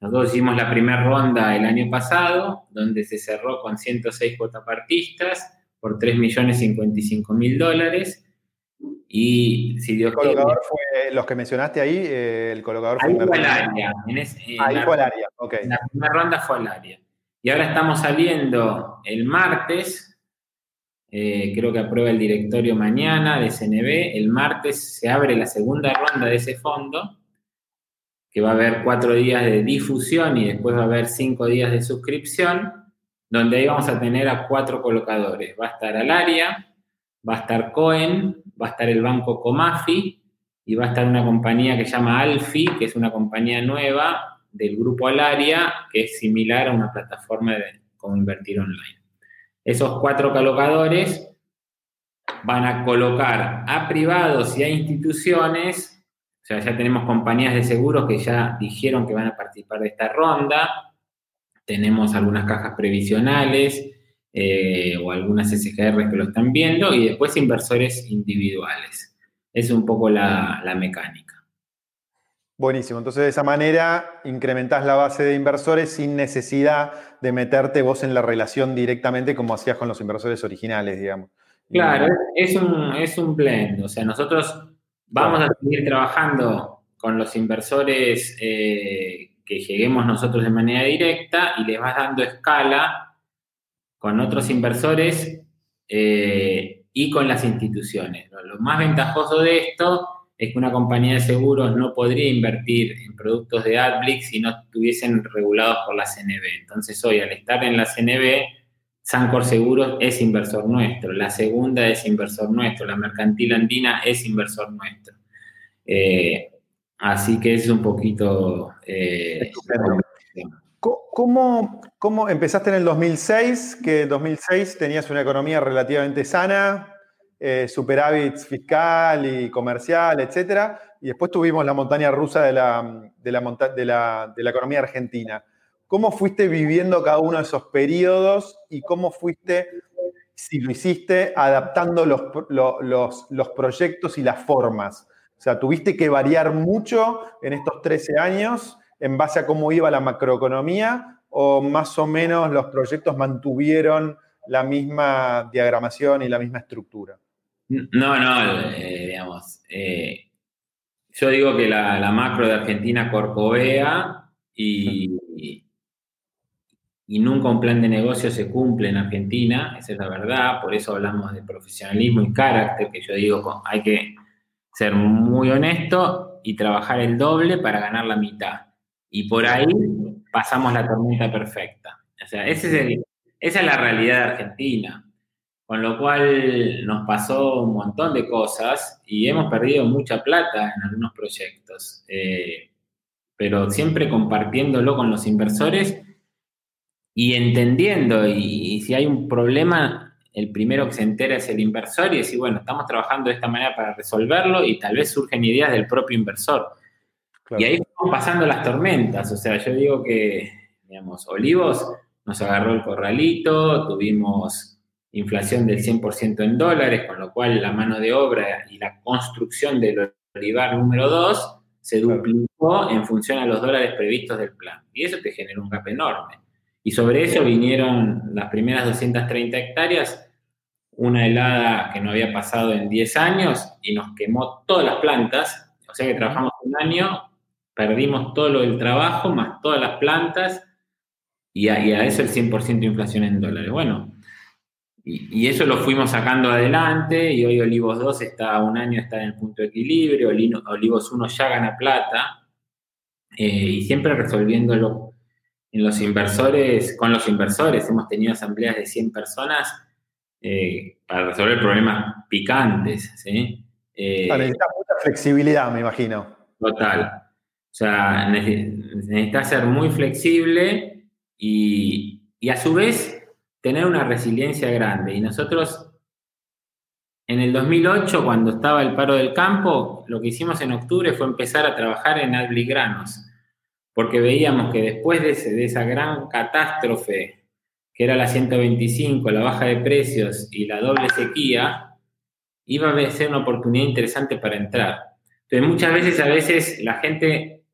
Nosotros hicimos la primera ronda el año pasado, donde se cerró con 106 cuotapartistas por 3 millones 55 mil dólares. Y si Dios ¿El colocador fue, los que mencionaste ahí, eh, el colocador ahí fue, el área. ahí fue el área, ok. La primera ronda fue el área. Y ahora estamos saliendo el martes, eh, creo que aprueba el directorio mañana de CNB, el martes se abre la segunda ronda de ese fondo, que va a haber cuatro días de difusión y después va a haber cinco días de suscripción, donde ahí vamos a tener a cuatro colocadores. Va a estar Alaria, va a estar Cohen, va a estar el banco Comafi y va a estar una compañía que se llama Alfi, que es una compañía nueva del grupo Alaria, que es similar a una plataforma de como invertir online. Esos cuatro colocadores van a colocar a privados y a instituciones, sea, ya tenemos compañías de seguros que ya dijeron que van a participar de esta ronda, tenemos algunas cajas previsionales eh, o algunas SGR que lo están viendo y después inversores individuales. Es un poco la mecánica. Buenísimo. Entonces, de esa manera incrementás la base de inversores sin necesidad de meterte vos en la relación directamente como hacías con los inversores originales, digamos. Claro, es un, es un blend. O sea, nosotros vamos a seguir trabajando con los inversores eh, que lleguemos nosotros de manera directa y les vas dando escala con otros inversores eh, y con las instituciones. Lo más ventajoso de esto es que una compañía de seguros no podría invertir en productos de AdBlix si no estuviesen regulados por la CNB. Entonces hoy, al estar en la CNB, Sancor Seguros es inversor nuestro, la segunda es inversor nuestro, la mercantil andina es inversor nuestro. Eh, así que es un poquito... Eh, ¿Cómo, ¿Cómo, empezaste en el 2006? Que en 2006 tenías una economía relativamente sana, eh, superávits fiscal y comercial, etcétera, y después tuvimos la montaña rusa de la, de la, de la, economía argentina. ¿Cómo fuiste viviendo cada uno de esos periodos y cómo fuiste, si lo hiciste, adaptando los, los, los proyectos y las formas? O sea, tuviste que variar mucho en estos 13 años en base a cómo iba la macroeconomía o más o menos los proyectos mantuvieron la misma diagramación y la misma estructura? No, no, eh, digamos, eh, yo digo que la, macro de Argentina corcovea y, y, nunca un plan de negocio se cumple en Argentina, esa es la verdad, por eso hablamos de profesionalismo y carácter, que yo digo, hay que ser muy honesto y trabajar el doble para ganar la mitad. Y por ahí pasamos la tormenta perfecta. O sea, esa es la realidad de Argentina. Con lo cual nos pasó un montón de cosas y hemos perdido mucha plata en algunos proyectos. Eh, pero siempre compartiéndolo con los inversores y entendiendo. Y, si hay un problema, el primero que se entera es el inversor y decir, bueno, estamos trabajando de esta manera para resolverlo y tal vez surgen ideas del propio inversor. Y ahí estamos pasando las tormentas. O sea, yo digo que, digamos, Olivos nos agarró el corralito, tuvimos inflación del 100% en dólares, con lo cual la mano de obra y la construcción del olivar número 2 se duplicó en función a los dólares previstos del plan. Y eso te generó un gap enorme. Y sobre eso vinieron las primeras 230 hectáreas, una helada que no había pasado en 10 años y nos quemó todas las plantas. O sea que trabajamos un año, perdimos todo lo del trabajo, más todas las plantas, y a, a eso el 100% de inflación en dólares. Bueno, y, eso lo fuimos sacando adelante y hoy Olivos 2 está un año, está en el punto de equilibrio, Olivos 1 ya gana plata eh, y siempre resolviéndolo en los inversores, con los inversores. Hemos tenido asambleas de 100 personas eh, para resolver problemas picantes. ¿sí? Eh, necesita mucha flexibilidad, me imagino. Total. O sea, necesita ser muy flexible y, y a su vez tener una resiliencia grande. Y nosotros, en el 2008, cuando estaba el paro del campo, lo que hicimos en octubre fue empezar a trabajar en Adbligranos, porque veíamos que después de, de esa gran catástrofe, que era la 125, la baja de precios y la doble sequía, iba a ser una oportunidad interesante para entrar. Entonces, muchas veces, a veces, la gente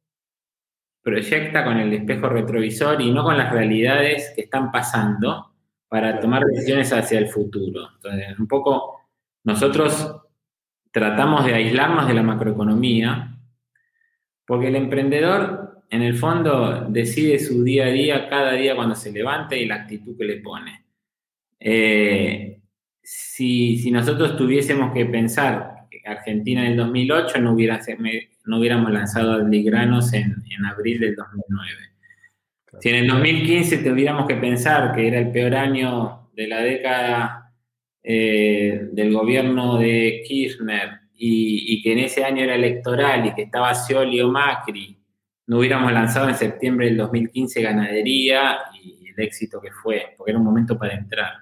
proyecta con el espejo retrovisor y no con las realidades que están pasando para tomar decisiones hacia el futuro. Entonces, un poco nosotros tratamos de aislarnos de la macroeconomía, porque el emprendedor en el fondo decide su día a día, cada día cuando se levanta y la actitud que le pone. Eh, si, nosotros tuviésemos que pensar que Argentina en el 2008 no, hubiera, no hubiéramos lanzado Adligranos en, en abril del 2009. Si en el 2015 tuviéramos que pensar que era el peor año de la década eh, del gobierno de Kirchner y, que en ese año era electoral y que estaba Scioli o Macri, no hubiéramos lanzado en septiembre del 2015 ganadería y el éxito que fue, porque era un momento para entrar.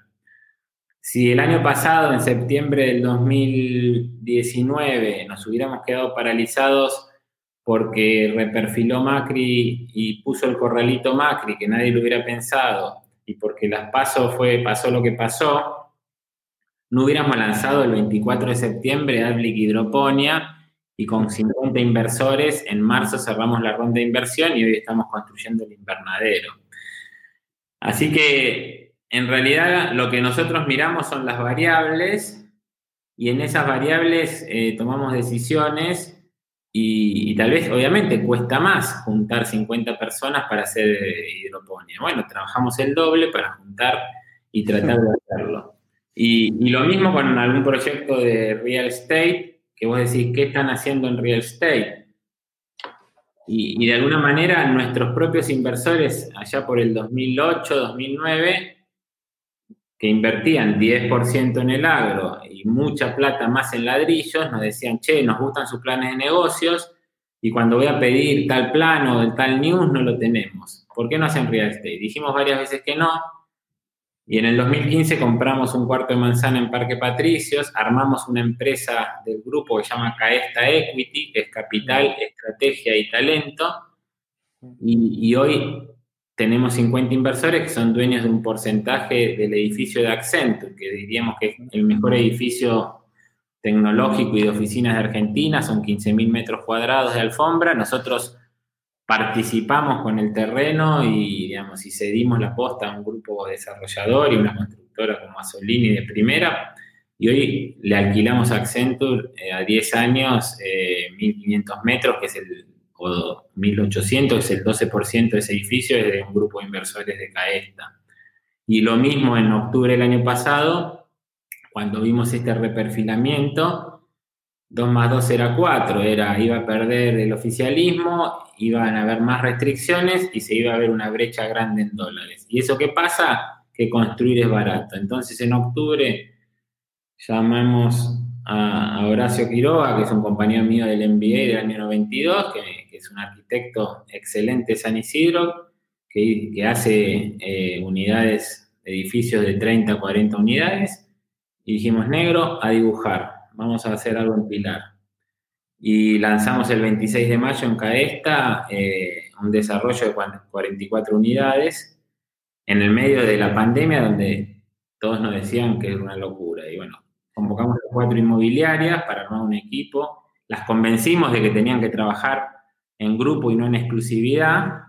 Si el año pasado, en septiembre del 2019, nos hubiéramos quedado paralizados porque reperfiló Macri y puso el corralito Macri, que nadie lo hubiera pensado, y porque las paso fue, pasó lo que pasó, no hubiéramos lanzado el 24 de septiembre Adblick Hidroponía y con 50 inversores en marzo cerramos la ronda de inversión y hoy estamos construyendo el invernadero. Así que en realidad lo que nosotros miramos son las variables y en esas variables eh, tomamos decisiones y, tal vez, obviamente, cuesta más juntar 50 personas para hacer hidroponía. Bueno, trabajamos el doble para juntar y tratar de hacerlo. Y, lo mismo con algún proyecto de real estate, que vos decís, ¿qué están haciendo en real estate? Y, de alguna manera nuestros propios inversores, allá por el 2008, 2009, que invertían 10% en el agro y mucha plata más en ladrillos, nos decían, che, nos gustan sus planes de negocios y cuando voy a pedir tal plano o tal news no lo tenemos. ¿Por qué no hacen real estate? Dijimos varias veces que no Y en el 2015 compramos un cuarto de manzana en Parque Patricios, armamos una empresa del grupo que se llama Caesta Equity, que es capital, estrategia y talento. Y, y, hoy tenemos 50 inversores que son dueños de un porcentaje del edificio de Accenture, que diríamos que es el mejor edificio tecnológico y de oficinas de Argentina, son 15.000 metros cuadrados de alfombra. Nosotros participamos con el terreno y, digamos, y cedimos la posta a un grupo desarrollador y una constructora como Asolini de primera. Y hoy le alquilamos a Accenture eh, a 10 años 1.500 eh, metros, que es el, o 1.800, que es el 12% de ese edificio, es de un grupo de inversores de Caesta. Y lo mismo en octubre del año pasado, cuando vimos este reperfilamiento, 2 más 2 era 4, era, iba a perder el oficialismo, iban a haber más restricciones y se iba a ver una brecha grande en dólares. ¿Y eso qué pasa? Que construir es barato. Entonces en octubre llamamos a, Horacio Quiroga, que es un compañero mío del MBA del año 92, que, es un arquitecto excelente de San Isidro, que, que hace eh, unidades, edificios de 30, 40 unidades, y dijimos, negro, a dibujar vamos a hacer algo en Pilar. Y lanzamos el 26 de mayo en Caesta eh, un desarrollo de 44 unidades en el medio de la pandemia donde todos nos decían que era una locura. Y bueno, convocamos a cuatro inmobiliarias para armar un equipo, las convencimos de que tenían que trabajar en grupo y no en exclusividad,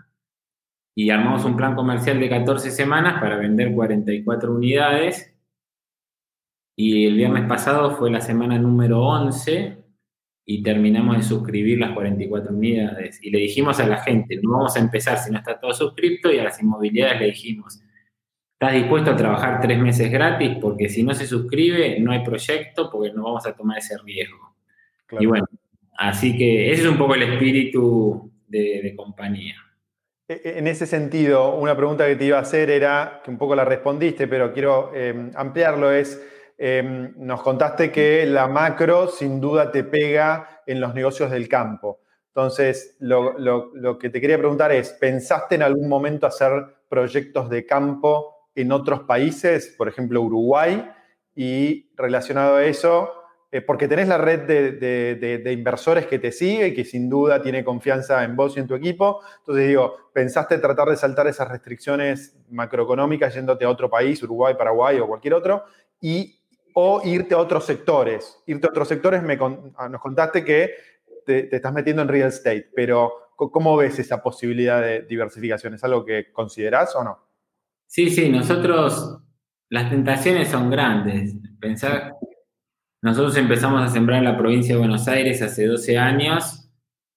y armamos un plan comercial de 14 semanas para vender 44 unidades y el viernes pasado fue la semana número 11 y terminamos de suscribir las 44 unidades. Y le dijimos a la gente, no vamos a empezar si no está todo suscripto y a las inmobiliarias le dijimos, ¿estás dispuesto a trabajar tres meses gratis? Porque si no se suscribe no hay proyecto porque no vamos a tomar ese riesgo. Y bueno, así que ese es un poco el espíritu de, compañía. E, e, en ese sentido, una pregunta que te iba a hacer era, que un poco la respondiste, pero quiero eh, ampliarlo, es Em, nos contaste que la macro sin duda te pega en los negocios del campo. Entonces, lo, que te quería preguntar es, ¿pensaste en algún momento hacer proyectos de campo en otros países, por ejemplo Uruguay? Y relacionado a eso, eh, porque tenés la red de, inversores que te sigue y que sin duda tiene confianza en vos y en tu equipo. Entonces digo, ¿pensaste tratar de saltar esas restricciones macroeconómicas yéndote a otro país, Uruguay, Paraguay o cualquier otro? Y o irte a otros sectores. Irte a otros sectores, me ah, nos contaste que te, estás metiendo en real estate, pero ¿cómo ves esa posibilidad de diversificación? ¿Es algo que considerás o no? Sí, sí, nosotros, las tentaciones son grandes. Pensar, nosotros empezamos a sembrar en la provincia de Buenos Aires hace 12 años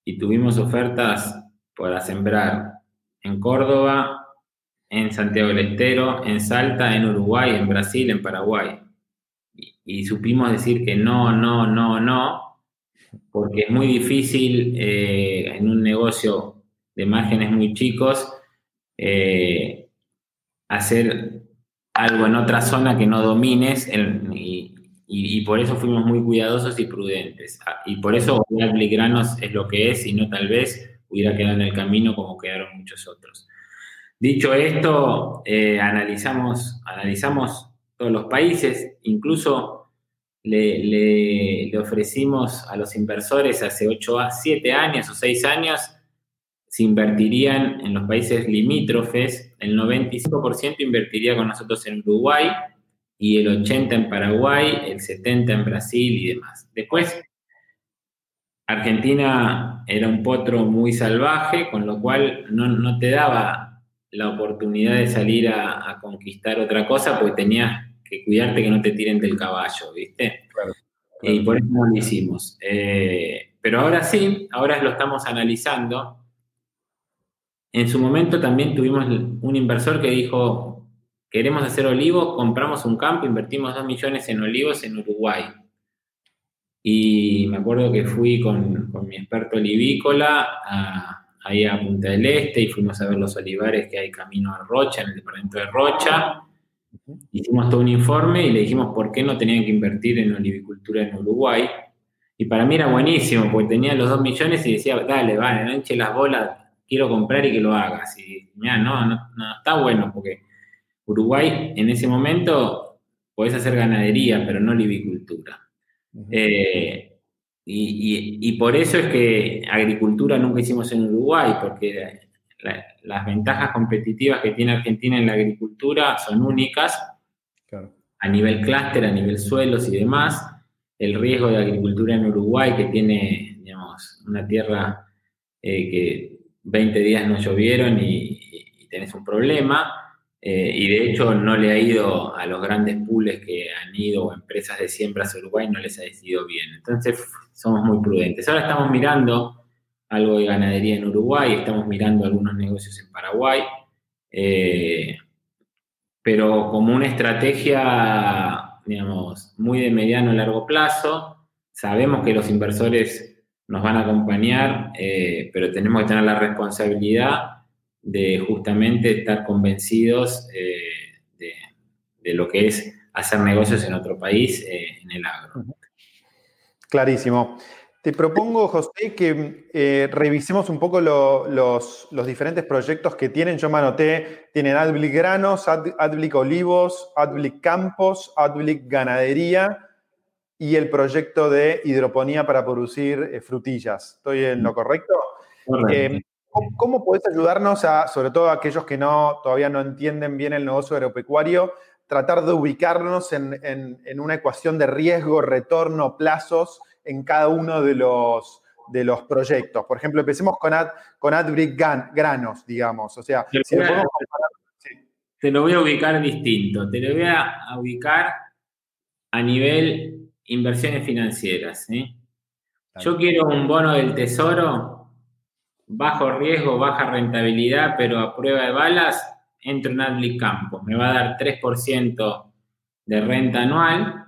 y tuvimos ofertas para sembrar en Córdoba, en Santiago del Estero, en Salta, en Uruguay, en Brasil, en Paraguay y supimos decir que no, no, no, no, porque es muy difícil eh, en un negocio de márgenes muy chicos eh, hacer algo en otra zona que no domines y, por eso fuimos muy cuidadosos y prudentes. Ah, y por eso Granos es lo que es y no tal vez hubiera quedado en el camino como quedaron muchos otros. Dicho esto, eh, analizamos, analizamos todos los países, incluso le, ofrecimos a los inversores hace 8 a 7 años o 6 años, se invertirían en los países limítrofes, el 95% invertiría con nosotros en Uruguay y el 80% en Paraguay, el 70% en Brasil y demás. Después, Argentina era un potro muy salvaje, con lo cual no, te daba la oportunidad de salir a, a conquistar otra cosa porque tenías que cuidarte que no te tiren del caballo, ¿viste? Y por eso no lo hicimos. Eh, pero ahora sí, ahora lo estamos analizando. En su momento también tuvimos un inversor que dijo, queremos hacer olivos, compramos un campo, invertimos dos millones en olivos en Uruguay. Y me acuerdo que fui con, mi experto olivícola ahí a Punta del Este y fuimos a ver los olivares que hay camino a Rocha, en el departamento de Rocha. Hicimos todo un informe y le dijimos por qué no tenían que invertir en olivicultura en Uruguay. Y para mí era buenísimo, porque tenía los dos millones y decía, dale, vale, no enche las bolas, quiero comprar y que lo hagas. Y ya, no, no, está bueno, porque Uruguay en ese momento podés hacer ganadería, pero no livicultura. Eh, y, por eso es que agricultura nunca hicimos en Uruguay, porque las ventajas competitivas que tiene Argentina en la agricultura son únicas a nivel clúster, a nivel suelos y demás. El riesgo de agricultura en Uruguay, que tiene, digamos, una tierra eh, que 20 días no llovieron y, tenés un problema, eh, y de hecho no le ha ido a los grandes pools que han ido o empresas de siembras a Uruguay, no les ha ido bien. Entonces somos muy prudentes. Ahora estamos mirando algo de ganadería en Uruguay, estamos mirando algunos negocios en Paraguay. Eh, pero como una estrategia, digamos, muy de mediano a largo plazo. Sabemos que los inversores nos van a acompañar, eh, pero tenemos que tener la responsabilidad de justamente estar convencidos eh, de, lo que es hacer negocios en otro país, en el agro. Clarísimo. Te propongo, José, que eh, revisemos un poco los, diferentes proyectos que tienen. Yo me anoté, tienen Adblick Granos, Adblick Olivos, Adblick Campos, Adblick Ganadería y el proyecto de hidroponía para producir eh, frutillas. ¿Estoy en lo correcto? Eh, ¿cómo, puedes ayudarnos a, sobre todo a aquellos que no, todavía no entienden bien el negocio agropecuario, tratar de ubicarnos en, en una ecuación de riesgo, retorno, plazos? En cada uno de los, de los proyectos. Por ejemplo, empecemos con, Ad, con AdBrick Granos, digamos. O sea, si lo podemos Te lo voy a ubicar distinto. Te lo voy a, ubicar a nivel inversiones financieras. Yo quiero un bono del tesoro, bajo riesgo, baja rentabilidad, pero a prueba de balas, entro en Adblick Campos. Me va a dar 3% de renta anual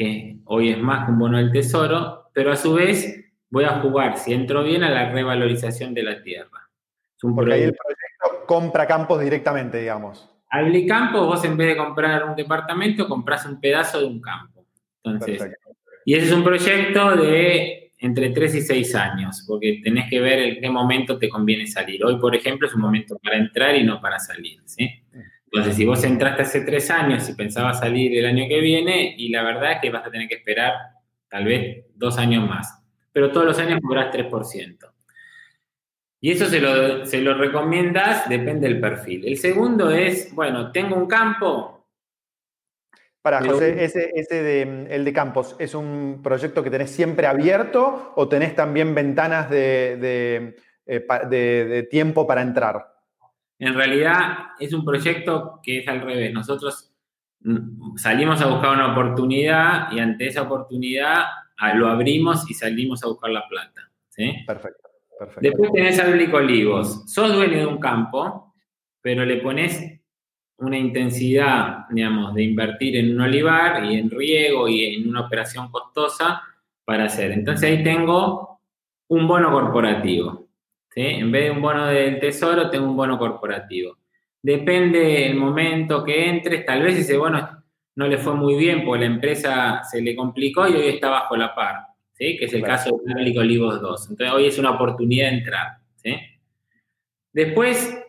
que hoy es más que un bono del tesoro, pero a su vez voy a jugar, si entro bien, a la revalorización de la tierra. Es un Porque ahí el proyecto compra campos directamente, digamos. Al campo, vos en vez de comprar un departamento, compras un pedazo de un campo. Entonces, y ese es un proyecto de entre 3 y 6 años, porque tenés que ver en qué momento te conviene salir. Hoy, por ejemplo, es un momento para entrar y no para salir. ¿sí? Entonces, si vos entraste hace tres años y pensabas salir el año que viene, y la verdad es que vas a tener que esperar tal vez dos años más. Pero todos los años cobras 3%. Y eso se lo, se lo recomiendas, depende del perfil. El segundo es, bueno, tengo un campo. Para José, ese, ese de, el de campos, ¿es un proyecto que tenés siempre abierto o tenés también ventanas de, de, eh, de tiempo para entrar? En realidad es un proyecto que es al revés. Nosotros mm, salimos a buscar una oportunidad y ante esa oportunidad ah, lo abrimos y salimos a buscar la plata. ¿sí? Perfecto, perfecto. Después tenés al Olivos. Sos dueño de un campo, pero le pones una intensidad, digamos, de invertir en un olivar y en riego y en una operación costosa para hacer. Entonces ahí tengo un bono corporativo. En vez de un bono del tesoro, tengo un bono corporativo. Depende del momento que entres, tal vez ese bono no le fue muy bien porque la empresa se le complicó y hoy está bajo la par, ¿sí? que es el caso de Público Olivos 2. Entonces hoy es una oportunidad de entrar. ¿sí? Después,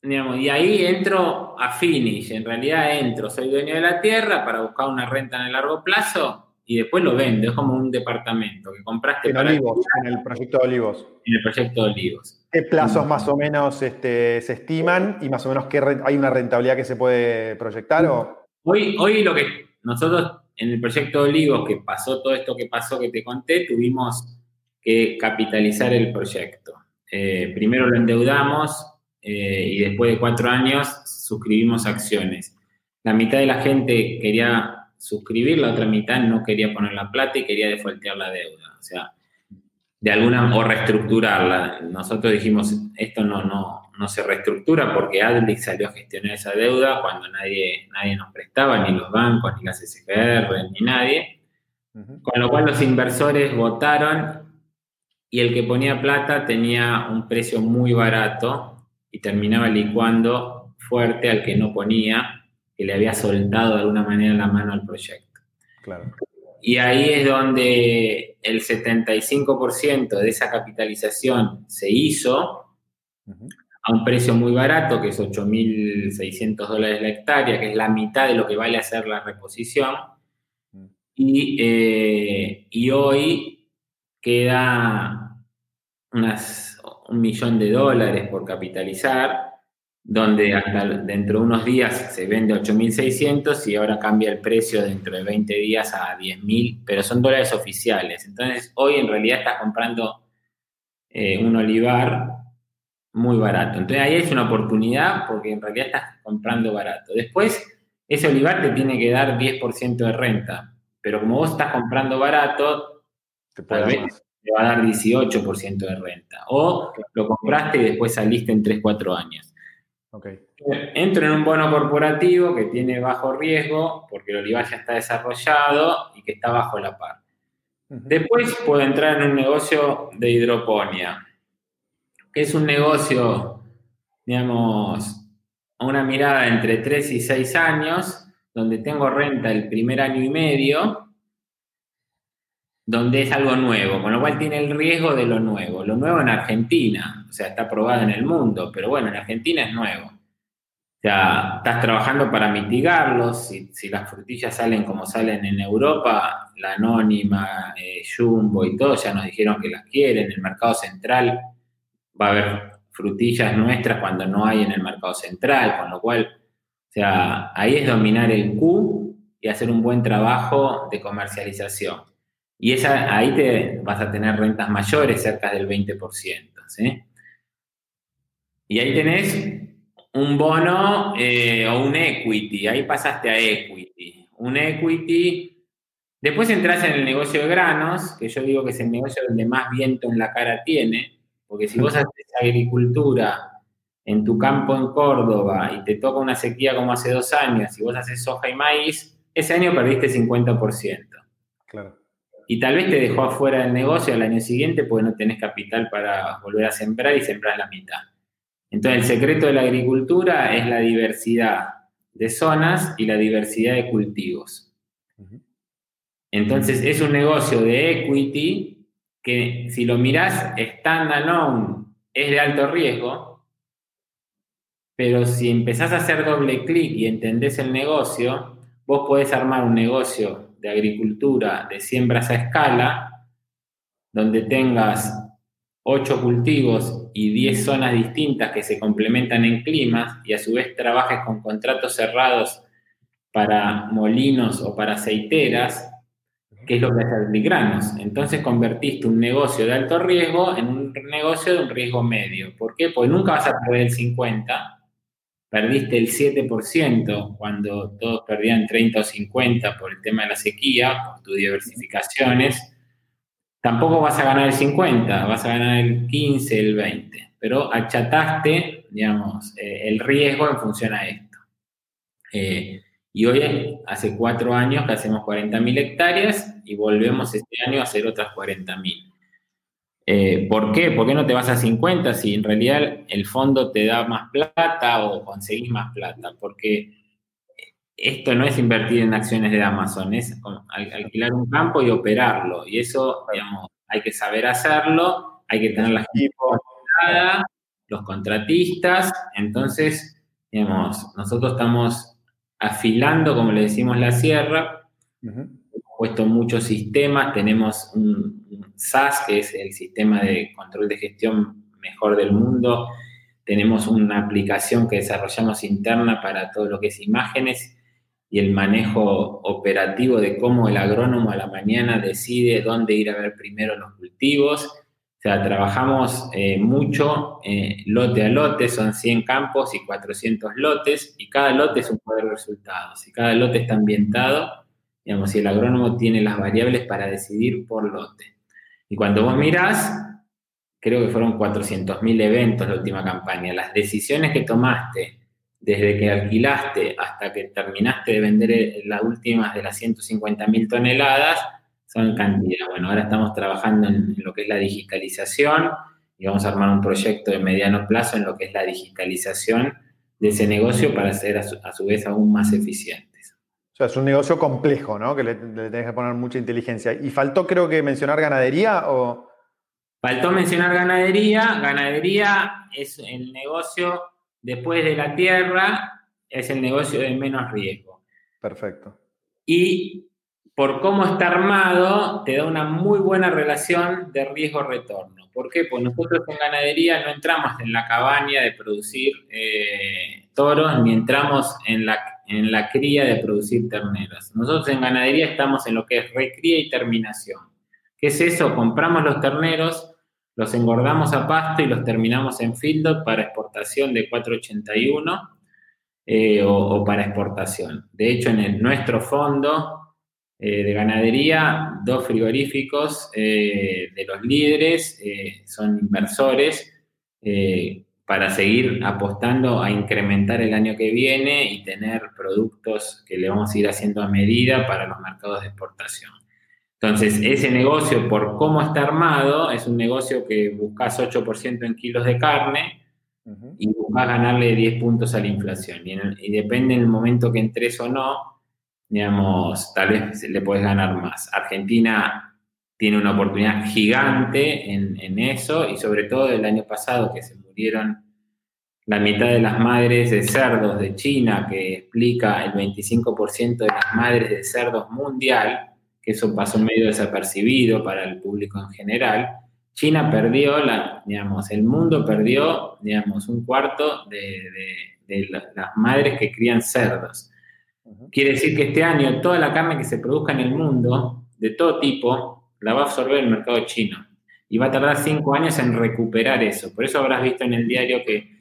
digamos, y ahí entro a finish, en realidad entro, soy dueño de la tierra para buscar una renta en el largo plazo y después lo vende, es como un departamento que compraste. En Olivos, en el proyecto de Olivos. En el proyecto de Olivos. ¿Qué plazos más o menos este, se estiman y más o menos qué hay una rentabilidad que se puede proyectar? O? Hoy, hoy lo que nosotros en el proyecto de Olivos, que pasó todo esto que pasó que te conté, tuvimos que capitalizar el proyecto. Eh, primero lo endeudamos eh, y después de cuatro años suscribimos acciones. La mitad de la gente quería suscribir, la otra mitad no quería poner la plata y quería defoltear la deuda. O sea, de alguna, o reestructurarla. Nosotros dijimos, esto no, no, no se reestructura porque Adlic salió a gestionar esa deuda cuando nadie, nadie nos prestaba, ni los bancos, ni las SGR, ni nadie. Con lo cual los inversores votaron y el que ponía plata tenía un precio muy barato y terminaba licuando fuerte al que no ponía que le había soltado de alguna manera la mano al proyecto. Claro. Y ahí es donde el 75% de esa capitalización se hizo, a un precio muy barato, que es 8.600 dólares la hectárea, que es la mitad de lo que vale hacer la reposición. Mm. Y, eh, y hoy queda unas, un millón de dólares por capitalizar, donde hasta dentro de unos días se vende 8.600 y ahora cambia el precio dentro de 20 días a 10.000, pero son dólares oficiales. Entonces, hoy en realidad estás comprando eh, un olivar muy barato. Entonces ahí es una oportunidad porque en realidad estás comprando barato. Después, ese olivar te tiene que dar 10% de renta, pero como vos estás comprando barato, te tal vez te va a dar 18% de renta. O lo compraste y después saliste en 3, 4 años. Okay. Entro en un bono corporativo que tiene bajo riesgo porque el olivar ya está desarrollado y que está bajo la par. Después puedo entrar en un negocio de hidroponía es un negocio, digamos, a una mirada entre 3 y 6 años, donde tengo renta el primer año y medio, donde es algo nuevo, con lo cual tiene el riesgo de lo nuevo. Lo nuevo en Argentina, o sea, está probado en el mundo, pero bueno, en Argentina es nuevo. O sea, estás trabajando para mitigarlos. Si, si las frutillas salen como salen en Europa, la Anónima, eh, Jumbo y todo, ya nos dijeron que las quieren. El mercado central va a haber frutillas nuestras cuando no hay en el mercado central, con lo cual, o sea, ahí es dominar el Q y hacer un buen trabajo de comercialización. Y esa, ahí te vas a tener rentas mayores, cerca del 20%. ¿sí? Y ahí tenés un bono eh, o un equity, ahí pasaste a equity. Un equity. Después entras en el negocio de granos, que yo digo que es el negocio donde más viento en la cara tiene, porque si vos haces agricultura en tu campo en Córdoba y te toca una sequía como hace dos años y vos haces soja y maíz, ese año perdiste 50%. Claro. Y tal vez te dejó afuera del negocio al año siguiente porque no tenés capital para volver a sembrar y sembrar la mitad. Entonces, el secreto de la agricultura es la diversidad de zonas y la diversidad de cultivos. Entonces, es un negocio de equity que si lo mirás standalone es de alto riesgo, pero si empezás a hacer doble clic y entendés el negocio, vos podés armar un negocio de agricultura de siembras a escala, donde tengas ocho cultivos y 10 zonas distintas que se complementan en climas y a su vez trabajes con contratos cerrados para molinos o para aceiteras que es lo que hace granos. Entonces convertiste un negocio de alto riesgo en un negocio de un riesgo medio. ¿Por qué? Porque nunca vas a perder el 50%, perdiste el 7% cuando todos perdían 30 o 50 por el tema de la sequía, por tus diversificaciones. Tampoco vas a ganar el 50, vas a ganar el 15, el 20, pero achataste, digamos, eh, el riesgo en función a esto. Eh, y hoy, hace cuatro años que hacemos 40.000 hectáreas y volvemos este año a hacer otras 40.000. Eh, ¿Por qué? ¿Por qué no te vas a 50 si en realidad el fondo te da más plata o conseguís más plata? Porque esto no es invertir en acciones de Amazon, es alquilar un campo y operarlo. Y eso, digamos, hay que saber hacerlo, hay que tener la gente los contratistas. Entonces, digamos, nosotros estamos afilando, como le decimos, la sierra. Hemos puesto muchos sistemas. Tenemos un, SAS, que es el sistema de control de gestión mejor del mundo. Tenemos una aplicación que desarrollamos interna para todo lo que es imágenes y el manejo operativo de cómo el agrónomo a la mañana decide dónde ir a ver primero los cultivos o sea, trabajamos eh, mucho eh, lote a lote, son 100 campos y 400 lotes, y cada lote es un cuadro de resultados, y cada lote está ambientado, digamos, y el agrónomo tiene las variables para decidir por lote. Y cuando vos mirás, creo que fueron 400.000 eventos la última campaña, las decisiones que tomaste desde que alquilaste hasta que terminaste de vender eh, las últimas de las 150.000 toneladas, son cantidad. Bueno, ahora estamos trabajando en, lo que es la digitalización y vamos a armar un proyecto de mediano plazo en lo que es la digitalización de ese negocio para ser a su, vez aún más eficientes. O sea, es un negocio complejo, ¿no? Que le, le tenés que poner mucha inteligencia. ¿Y faltó, creo que, mencionar ganadería o...? Faltó mencionar ganadería. Ganadería es el negocio después de la tierra, es el negocio de menos riesgo. Perfecto. Y por cómo está armado, te da una muy buena relación de riesgo-retorno. ¿Por qué? Pues nosotros en ganadería no entramos en la cabaña de producir eh, toros, ni entramos en la, en la cría de producir terneros. Nosotros en ganadería estamos en lo que es recría y terminación. ¿Qué es eso? Compramos los terneros, los engordamos a pasto y los terminamos en fieldot para exportación de 481 eh, o, para exportación. De hecho, en nuestro fondo eh, de ganadería, dos frigoríficos eh, de los líderes son inversores para seguir apostando a incrementar el año que viene y tener productos que le vamos a ir haciendo a medida para los mercados de exportación. Entonces, ese negocio, por cómo está armado, es un negocio que buscas 8% en kilos de carne y buscas ganarle 10 puntos a la inflación. Y, depende en el momento que entres o no, digamos, tal vez le puedes ganar más. Argentina tiene una oportunidad gigante en, en eso y sobre todo el año pasado que se murieron la mitad de las madres de cerdos de China, que explica el 25% de las madres de cerdos mundial, eso pasó medio desapercibido para el público en general. China perdió, la, digamos, el mundo perdió, digamos, un cuarto de, las madres que crían cerdos. Quiere decir que este año toda la carne que se produzca en el mundo, de todo tipo, la va a absorber el mercado chino. Y va a tardar cinco años en recuperar eso. Por eso habrás visto en el diario que,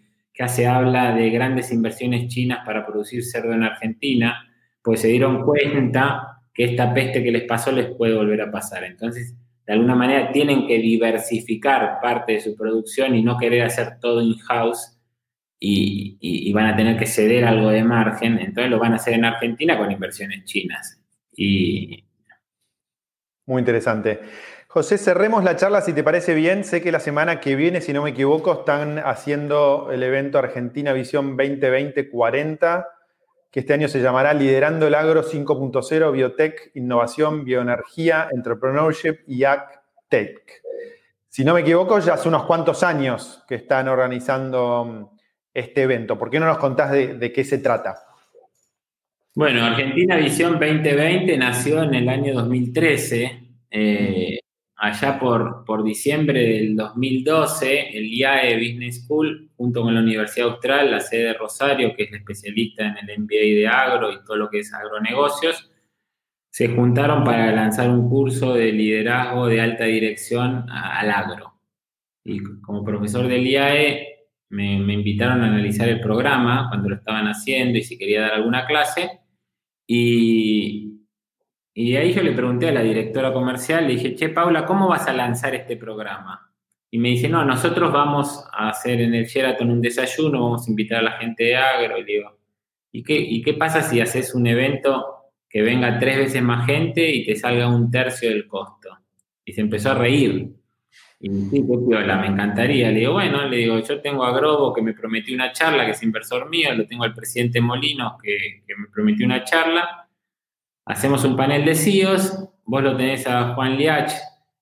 se habla de grandes inversiones chinas para producir cerdo en Argentina, pues se dieron cuenta que esta peste que les pasó les puede volver a pasar. Entonces, de alguna manera tienen que diversificar parte de su producción y no querer hacer todo in-house y, van a tener que ceder algo de margen. Entonces lo van a hacer en Argentina con inversiones chinas. Y... Muy interesante. José, cerremos la charla si te parece bien. Sé que la semana que viene, si no me equivoco, están haciendo el evento Argentina Visión 2020-40 que este año se llamará Liderando el Agro 5.0, Biotech, Innovación, Bioenergía, Entrepreneurship y AgTech. Si no me equivoco, ya hace unos cuantos años que están organizando mm, este evento. ¿Por qué no nos contás de, qué se trata? Bueno, Argentina Visión 2020 nació en el año 2013 allá por, por diciembre del 2012, el IAE Business School, junto con la Universidad Austral, la sede de Rosario, que es especialista en el MBA de agro y todo lo que es agronegocios, se juntaron para lanzar un curso de liderazgo de alta dirección al agro. Y como profesor del IAE, me, me invitaron a analizar el programa cuando lo estaban haciendo y si quería dar alguna clase. Y, y ahí yo le pregunté a la directora comercial, le dije, che, Paula, ¿cómo vas a lanzar este programa? Y me dice, no, nosotros vamos a hacer en el Sheraton un desayuno, vamos a invitar a la gente de agro. Y digo, ¿y qué, ¿y qué pasa si haces un evento que venga tres veces más gente y te salga un tercio del costo? Y se empezó a reír. Y me dijo, me encantaría. Le digo, bueno, le digo, yo tengo a Grobo que me prometió una charla, que es inversor mío, lo tengo al presidente Molinos que me prometió una charla hacemos un panel de CEOs, vos lo tenés a Juan Liach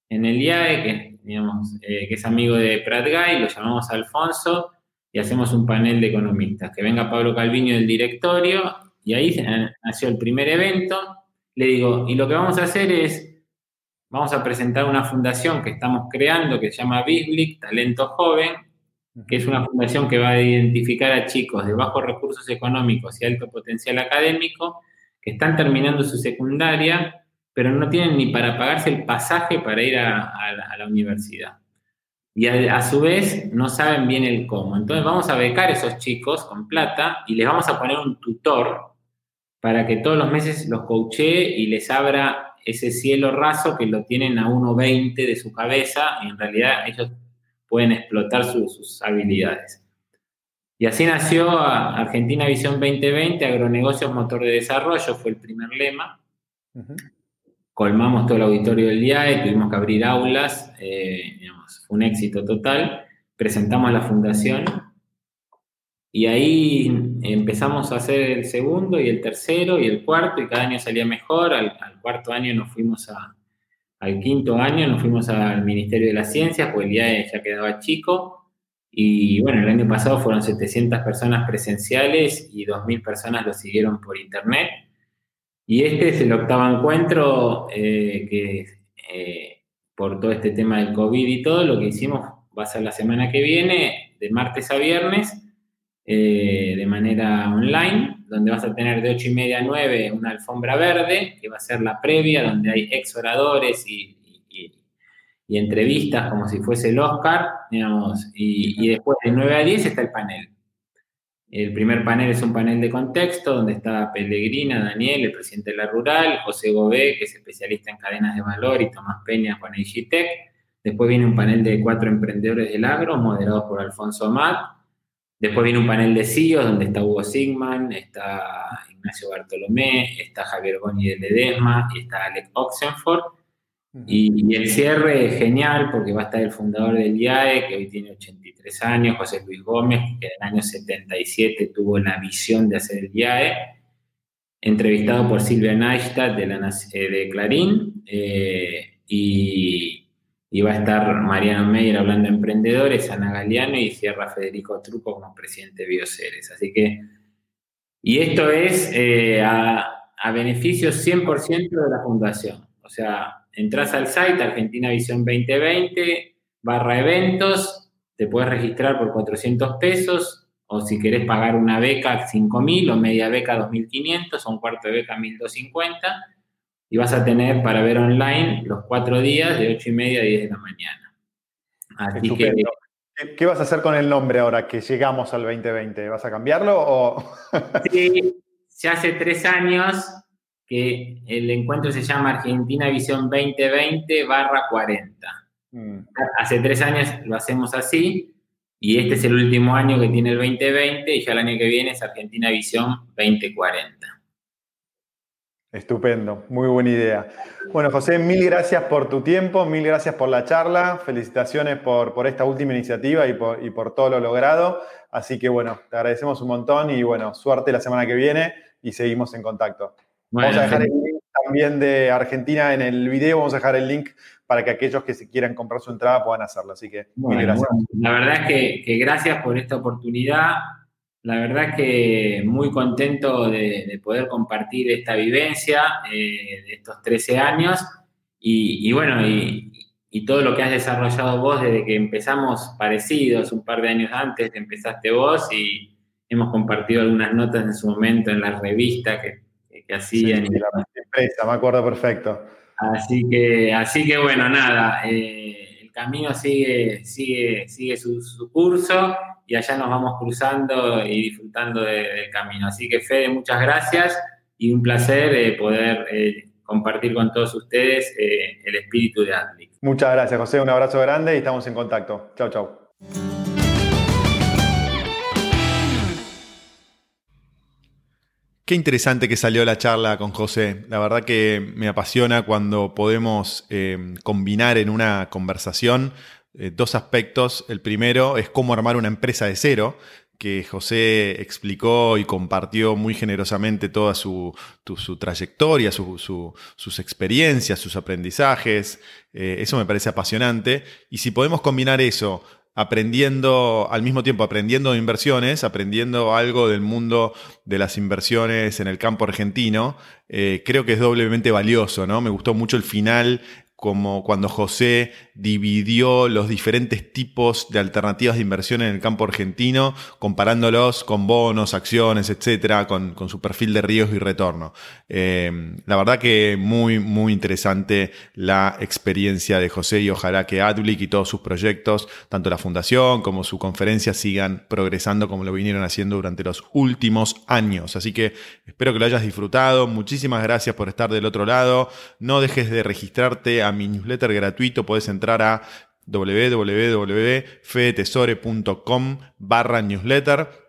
en el IAE, que, digamos, eh, que es amigo de Prat Guy, lo llamamos Alfonso, y hacemos un panel de economistas. Que venga Pablo Calviño del directorio, y ahí nació el primer evento. Le digo, y lo que vamos a hacer es, vamos a presentar una fundación que estamos creando, que se llama Bisblick, Talento Joven, que es una fundación que va a identificar a chicos de bajos recursos económicos y alto potencial académico, que están terminando su secundaria, pero no tienen ni para pagarse el pasaje para ir a, la, universidad. Y a, su vez no saben bien el cómo. Entonces vamos a becar a esos chicos con plata y les vamos a poner un tutor para que todos los meses los coachee y les abra ese cielo raso que lo tienen a 1,20 de su cabeza y en realidad ellos pueden explotar sus habilidades. Y así nació Argentina Visión 2020, Agronegocios Motor de Desarrollo, fue el primer lema. Colmamos todo el auditorio del día, tuvimos que abrir aulas, eh, fue un éxito total. Presentamos la fundación y ahí empezamos a hacer el segundo y el tercero y el cuarto y cada año salía mejor. Al, cuarto año nos fuimos a, al quinto año nos fuimos al Ministerio de las Ciencias, porque el IAE ya quedaba chico. Y bueno, el año pasado fueron 700 personas presenciales y 2.000 personas lo siguieron por internet. Y este es el octavo encuentro eh, que eh, por todo este tema del COVID y todo, lo que hicimos va a ser la semana que viene, de martes a viernes, eh, de manera online, donde vas a tener de 8 y media a 9 una alfombra verde, que va a ser la previa, donde hay ex oradores y, entrevistas como si fuese el Oscar, digamos, y, y, después de 9 a 10 está el panel. El primer panel es un panel de contexto, donde está Pellegrina, Daniel, el presidente de la Rural, José Gobé, que es especialista en cadenas de valor, y Tomás Peña con Gitec. Después viene un panel de cuatro emprendedores del agro, moderados por Alfonso Amat. Después viene un panel de CEOs donde está Hugo Sigman, está Ignacio Bartolomé, está Javier Goni de Ledesma y está Alex Oxenford. Y, el cierre es genial porque va a estar el fundador del IAE, que hoy tiene 83 años, José Luis Gómez, que en el año 77 tuvo la visión de hacer el IAE, entrevistado por Silvia Neistat de, la, eh, de Clarín, eh, y, y va a estar Mariano Meyer hablando de emprendedores, Ana Galeano y cierra Federico Truco como presidente de Bioceres. Así que, y esto es eh, a, beneficio 100% de la fundación. O sea, entras al site Argentina Visión 2020, barra eventos, te puedes registrar por 400 pesos, o si querés pagar una beca 5.000 o media beca 2.500, o un cuarto de beca 1.250 y vas a tener para ver online los cuatro días de ocho y media a 10 de la mañana. Así que, ¿Qué vas a hacer con el nombre ahora que llegamos al 2020? ¿Vas a cambiarlo o...? [LAUGHS] sí, ya hace tres años que el encuentro se llama Argentina Visión 2020 barra 40. Mm. Hace tres años lo hacemos así y este es el último año que tiene el 2020 y ya el año que viene es Argentina Visión 2040. Estupendo, muy buena idea. Bueno, José, mil gracias por tu tiempo, mil gracias por la charla, felicitaciones por, por esta última iniciativa y por, y por, todo lo logrado. Así que bueno, te agradecemos un montón y bueno, suerte la semana que viene y seguimos en contacto. Vamos a dejar el link también de Argentina en el video, vamos a dejar el link para que aquellos que se quieran comprar su entrada puedan hacerlo. Así que mil gracias. la verdad es que, que gracias por esta oportunidad la verdad que muy contento de, poder compartir esta vivencia eh, de estos 13 años y, bueno, y, todo lo que has desarrollado vos desde que empezamos parecidos un par de años antes empezaste vos y hemos compartido algunas notas en su momento en la revista que, hacían. la empresa, me acuerdo perfecto. Así que, así que bueno, nada, eh, el camino sigue, sigue, sigue su, su curso y allá nos vamos cruzando y disfrutando del camino. Así que Fede, muchas gracias y un placer eh, poder eh, compartir con todos ustedes el espíritu de Adlic. Muchas gracias, José. Un abrazo grande y estamos en contacto. Chao, chao. Qué interesante que salió la charla con José. La verdad que me apasiona cuando podemos combinar en una conversación eh, dos aspectos. El primero es cómo armar una empresa de cero, que José explicó y compartió muy generosamente toda su, trayectoria, sus experiencias, sus aprendizajes. Eh, eso me parece apasionante. Y si podemos combinar eso aprendiendo, al mismo tiempo aprendiendo de inversiones, aprendiendo algo del mundo de las inversiones en el campo argentino, eh, creo que es doblemente valioso, ¿no? Me gustó mucho el final como cuando José dividió los diferentes tipos de alternativas de inversión en el campo argentino, comparándolos con bonos, acciones, etcétera, con, su perfil de riesgo y retorno. Eh, la verdad que muy, muy interesante la experiencia de José y ojalá que Adblick y todos sus proyectos, tanto la fundación como su conferencia, sigan progresando como lo vinieron haciendo durante los últimos años. Así que espero que lo hayas disfrutado. Muchísimas gracias por estar del otro lado. No dejes de registrarte a mi newsletter gratuito. Puedes entrar a www.fedetesore.com barra newsletter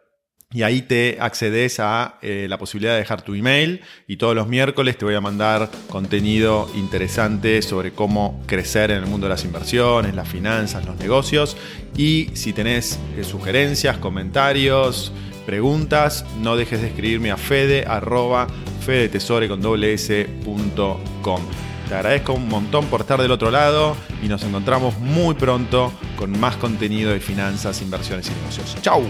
y ahí te accedes a eh, la posibilidad de dejar tu email y todos los miércoles te voy a mandar contenido interesante sobre cómo crecer en el mundo de las inversiones, las finanzas, los negocios y si tenés eh, sugerencias, comentarios, preguntas, no dejes de escribirme a fede con Te agradezco un montón por estar del otro lado y nos encontramos muy pronto con más contenido de finanzas, inversiones y negocios. ¡Chao!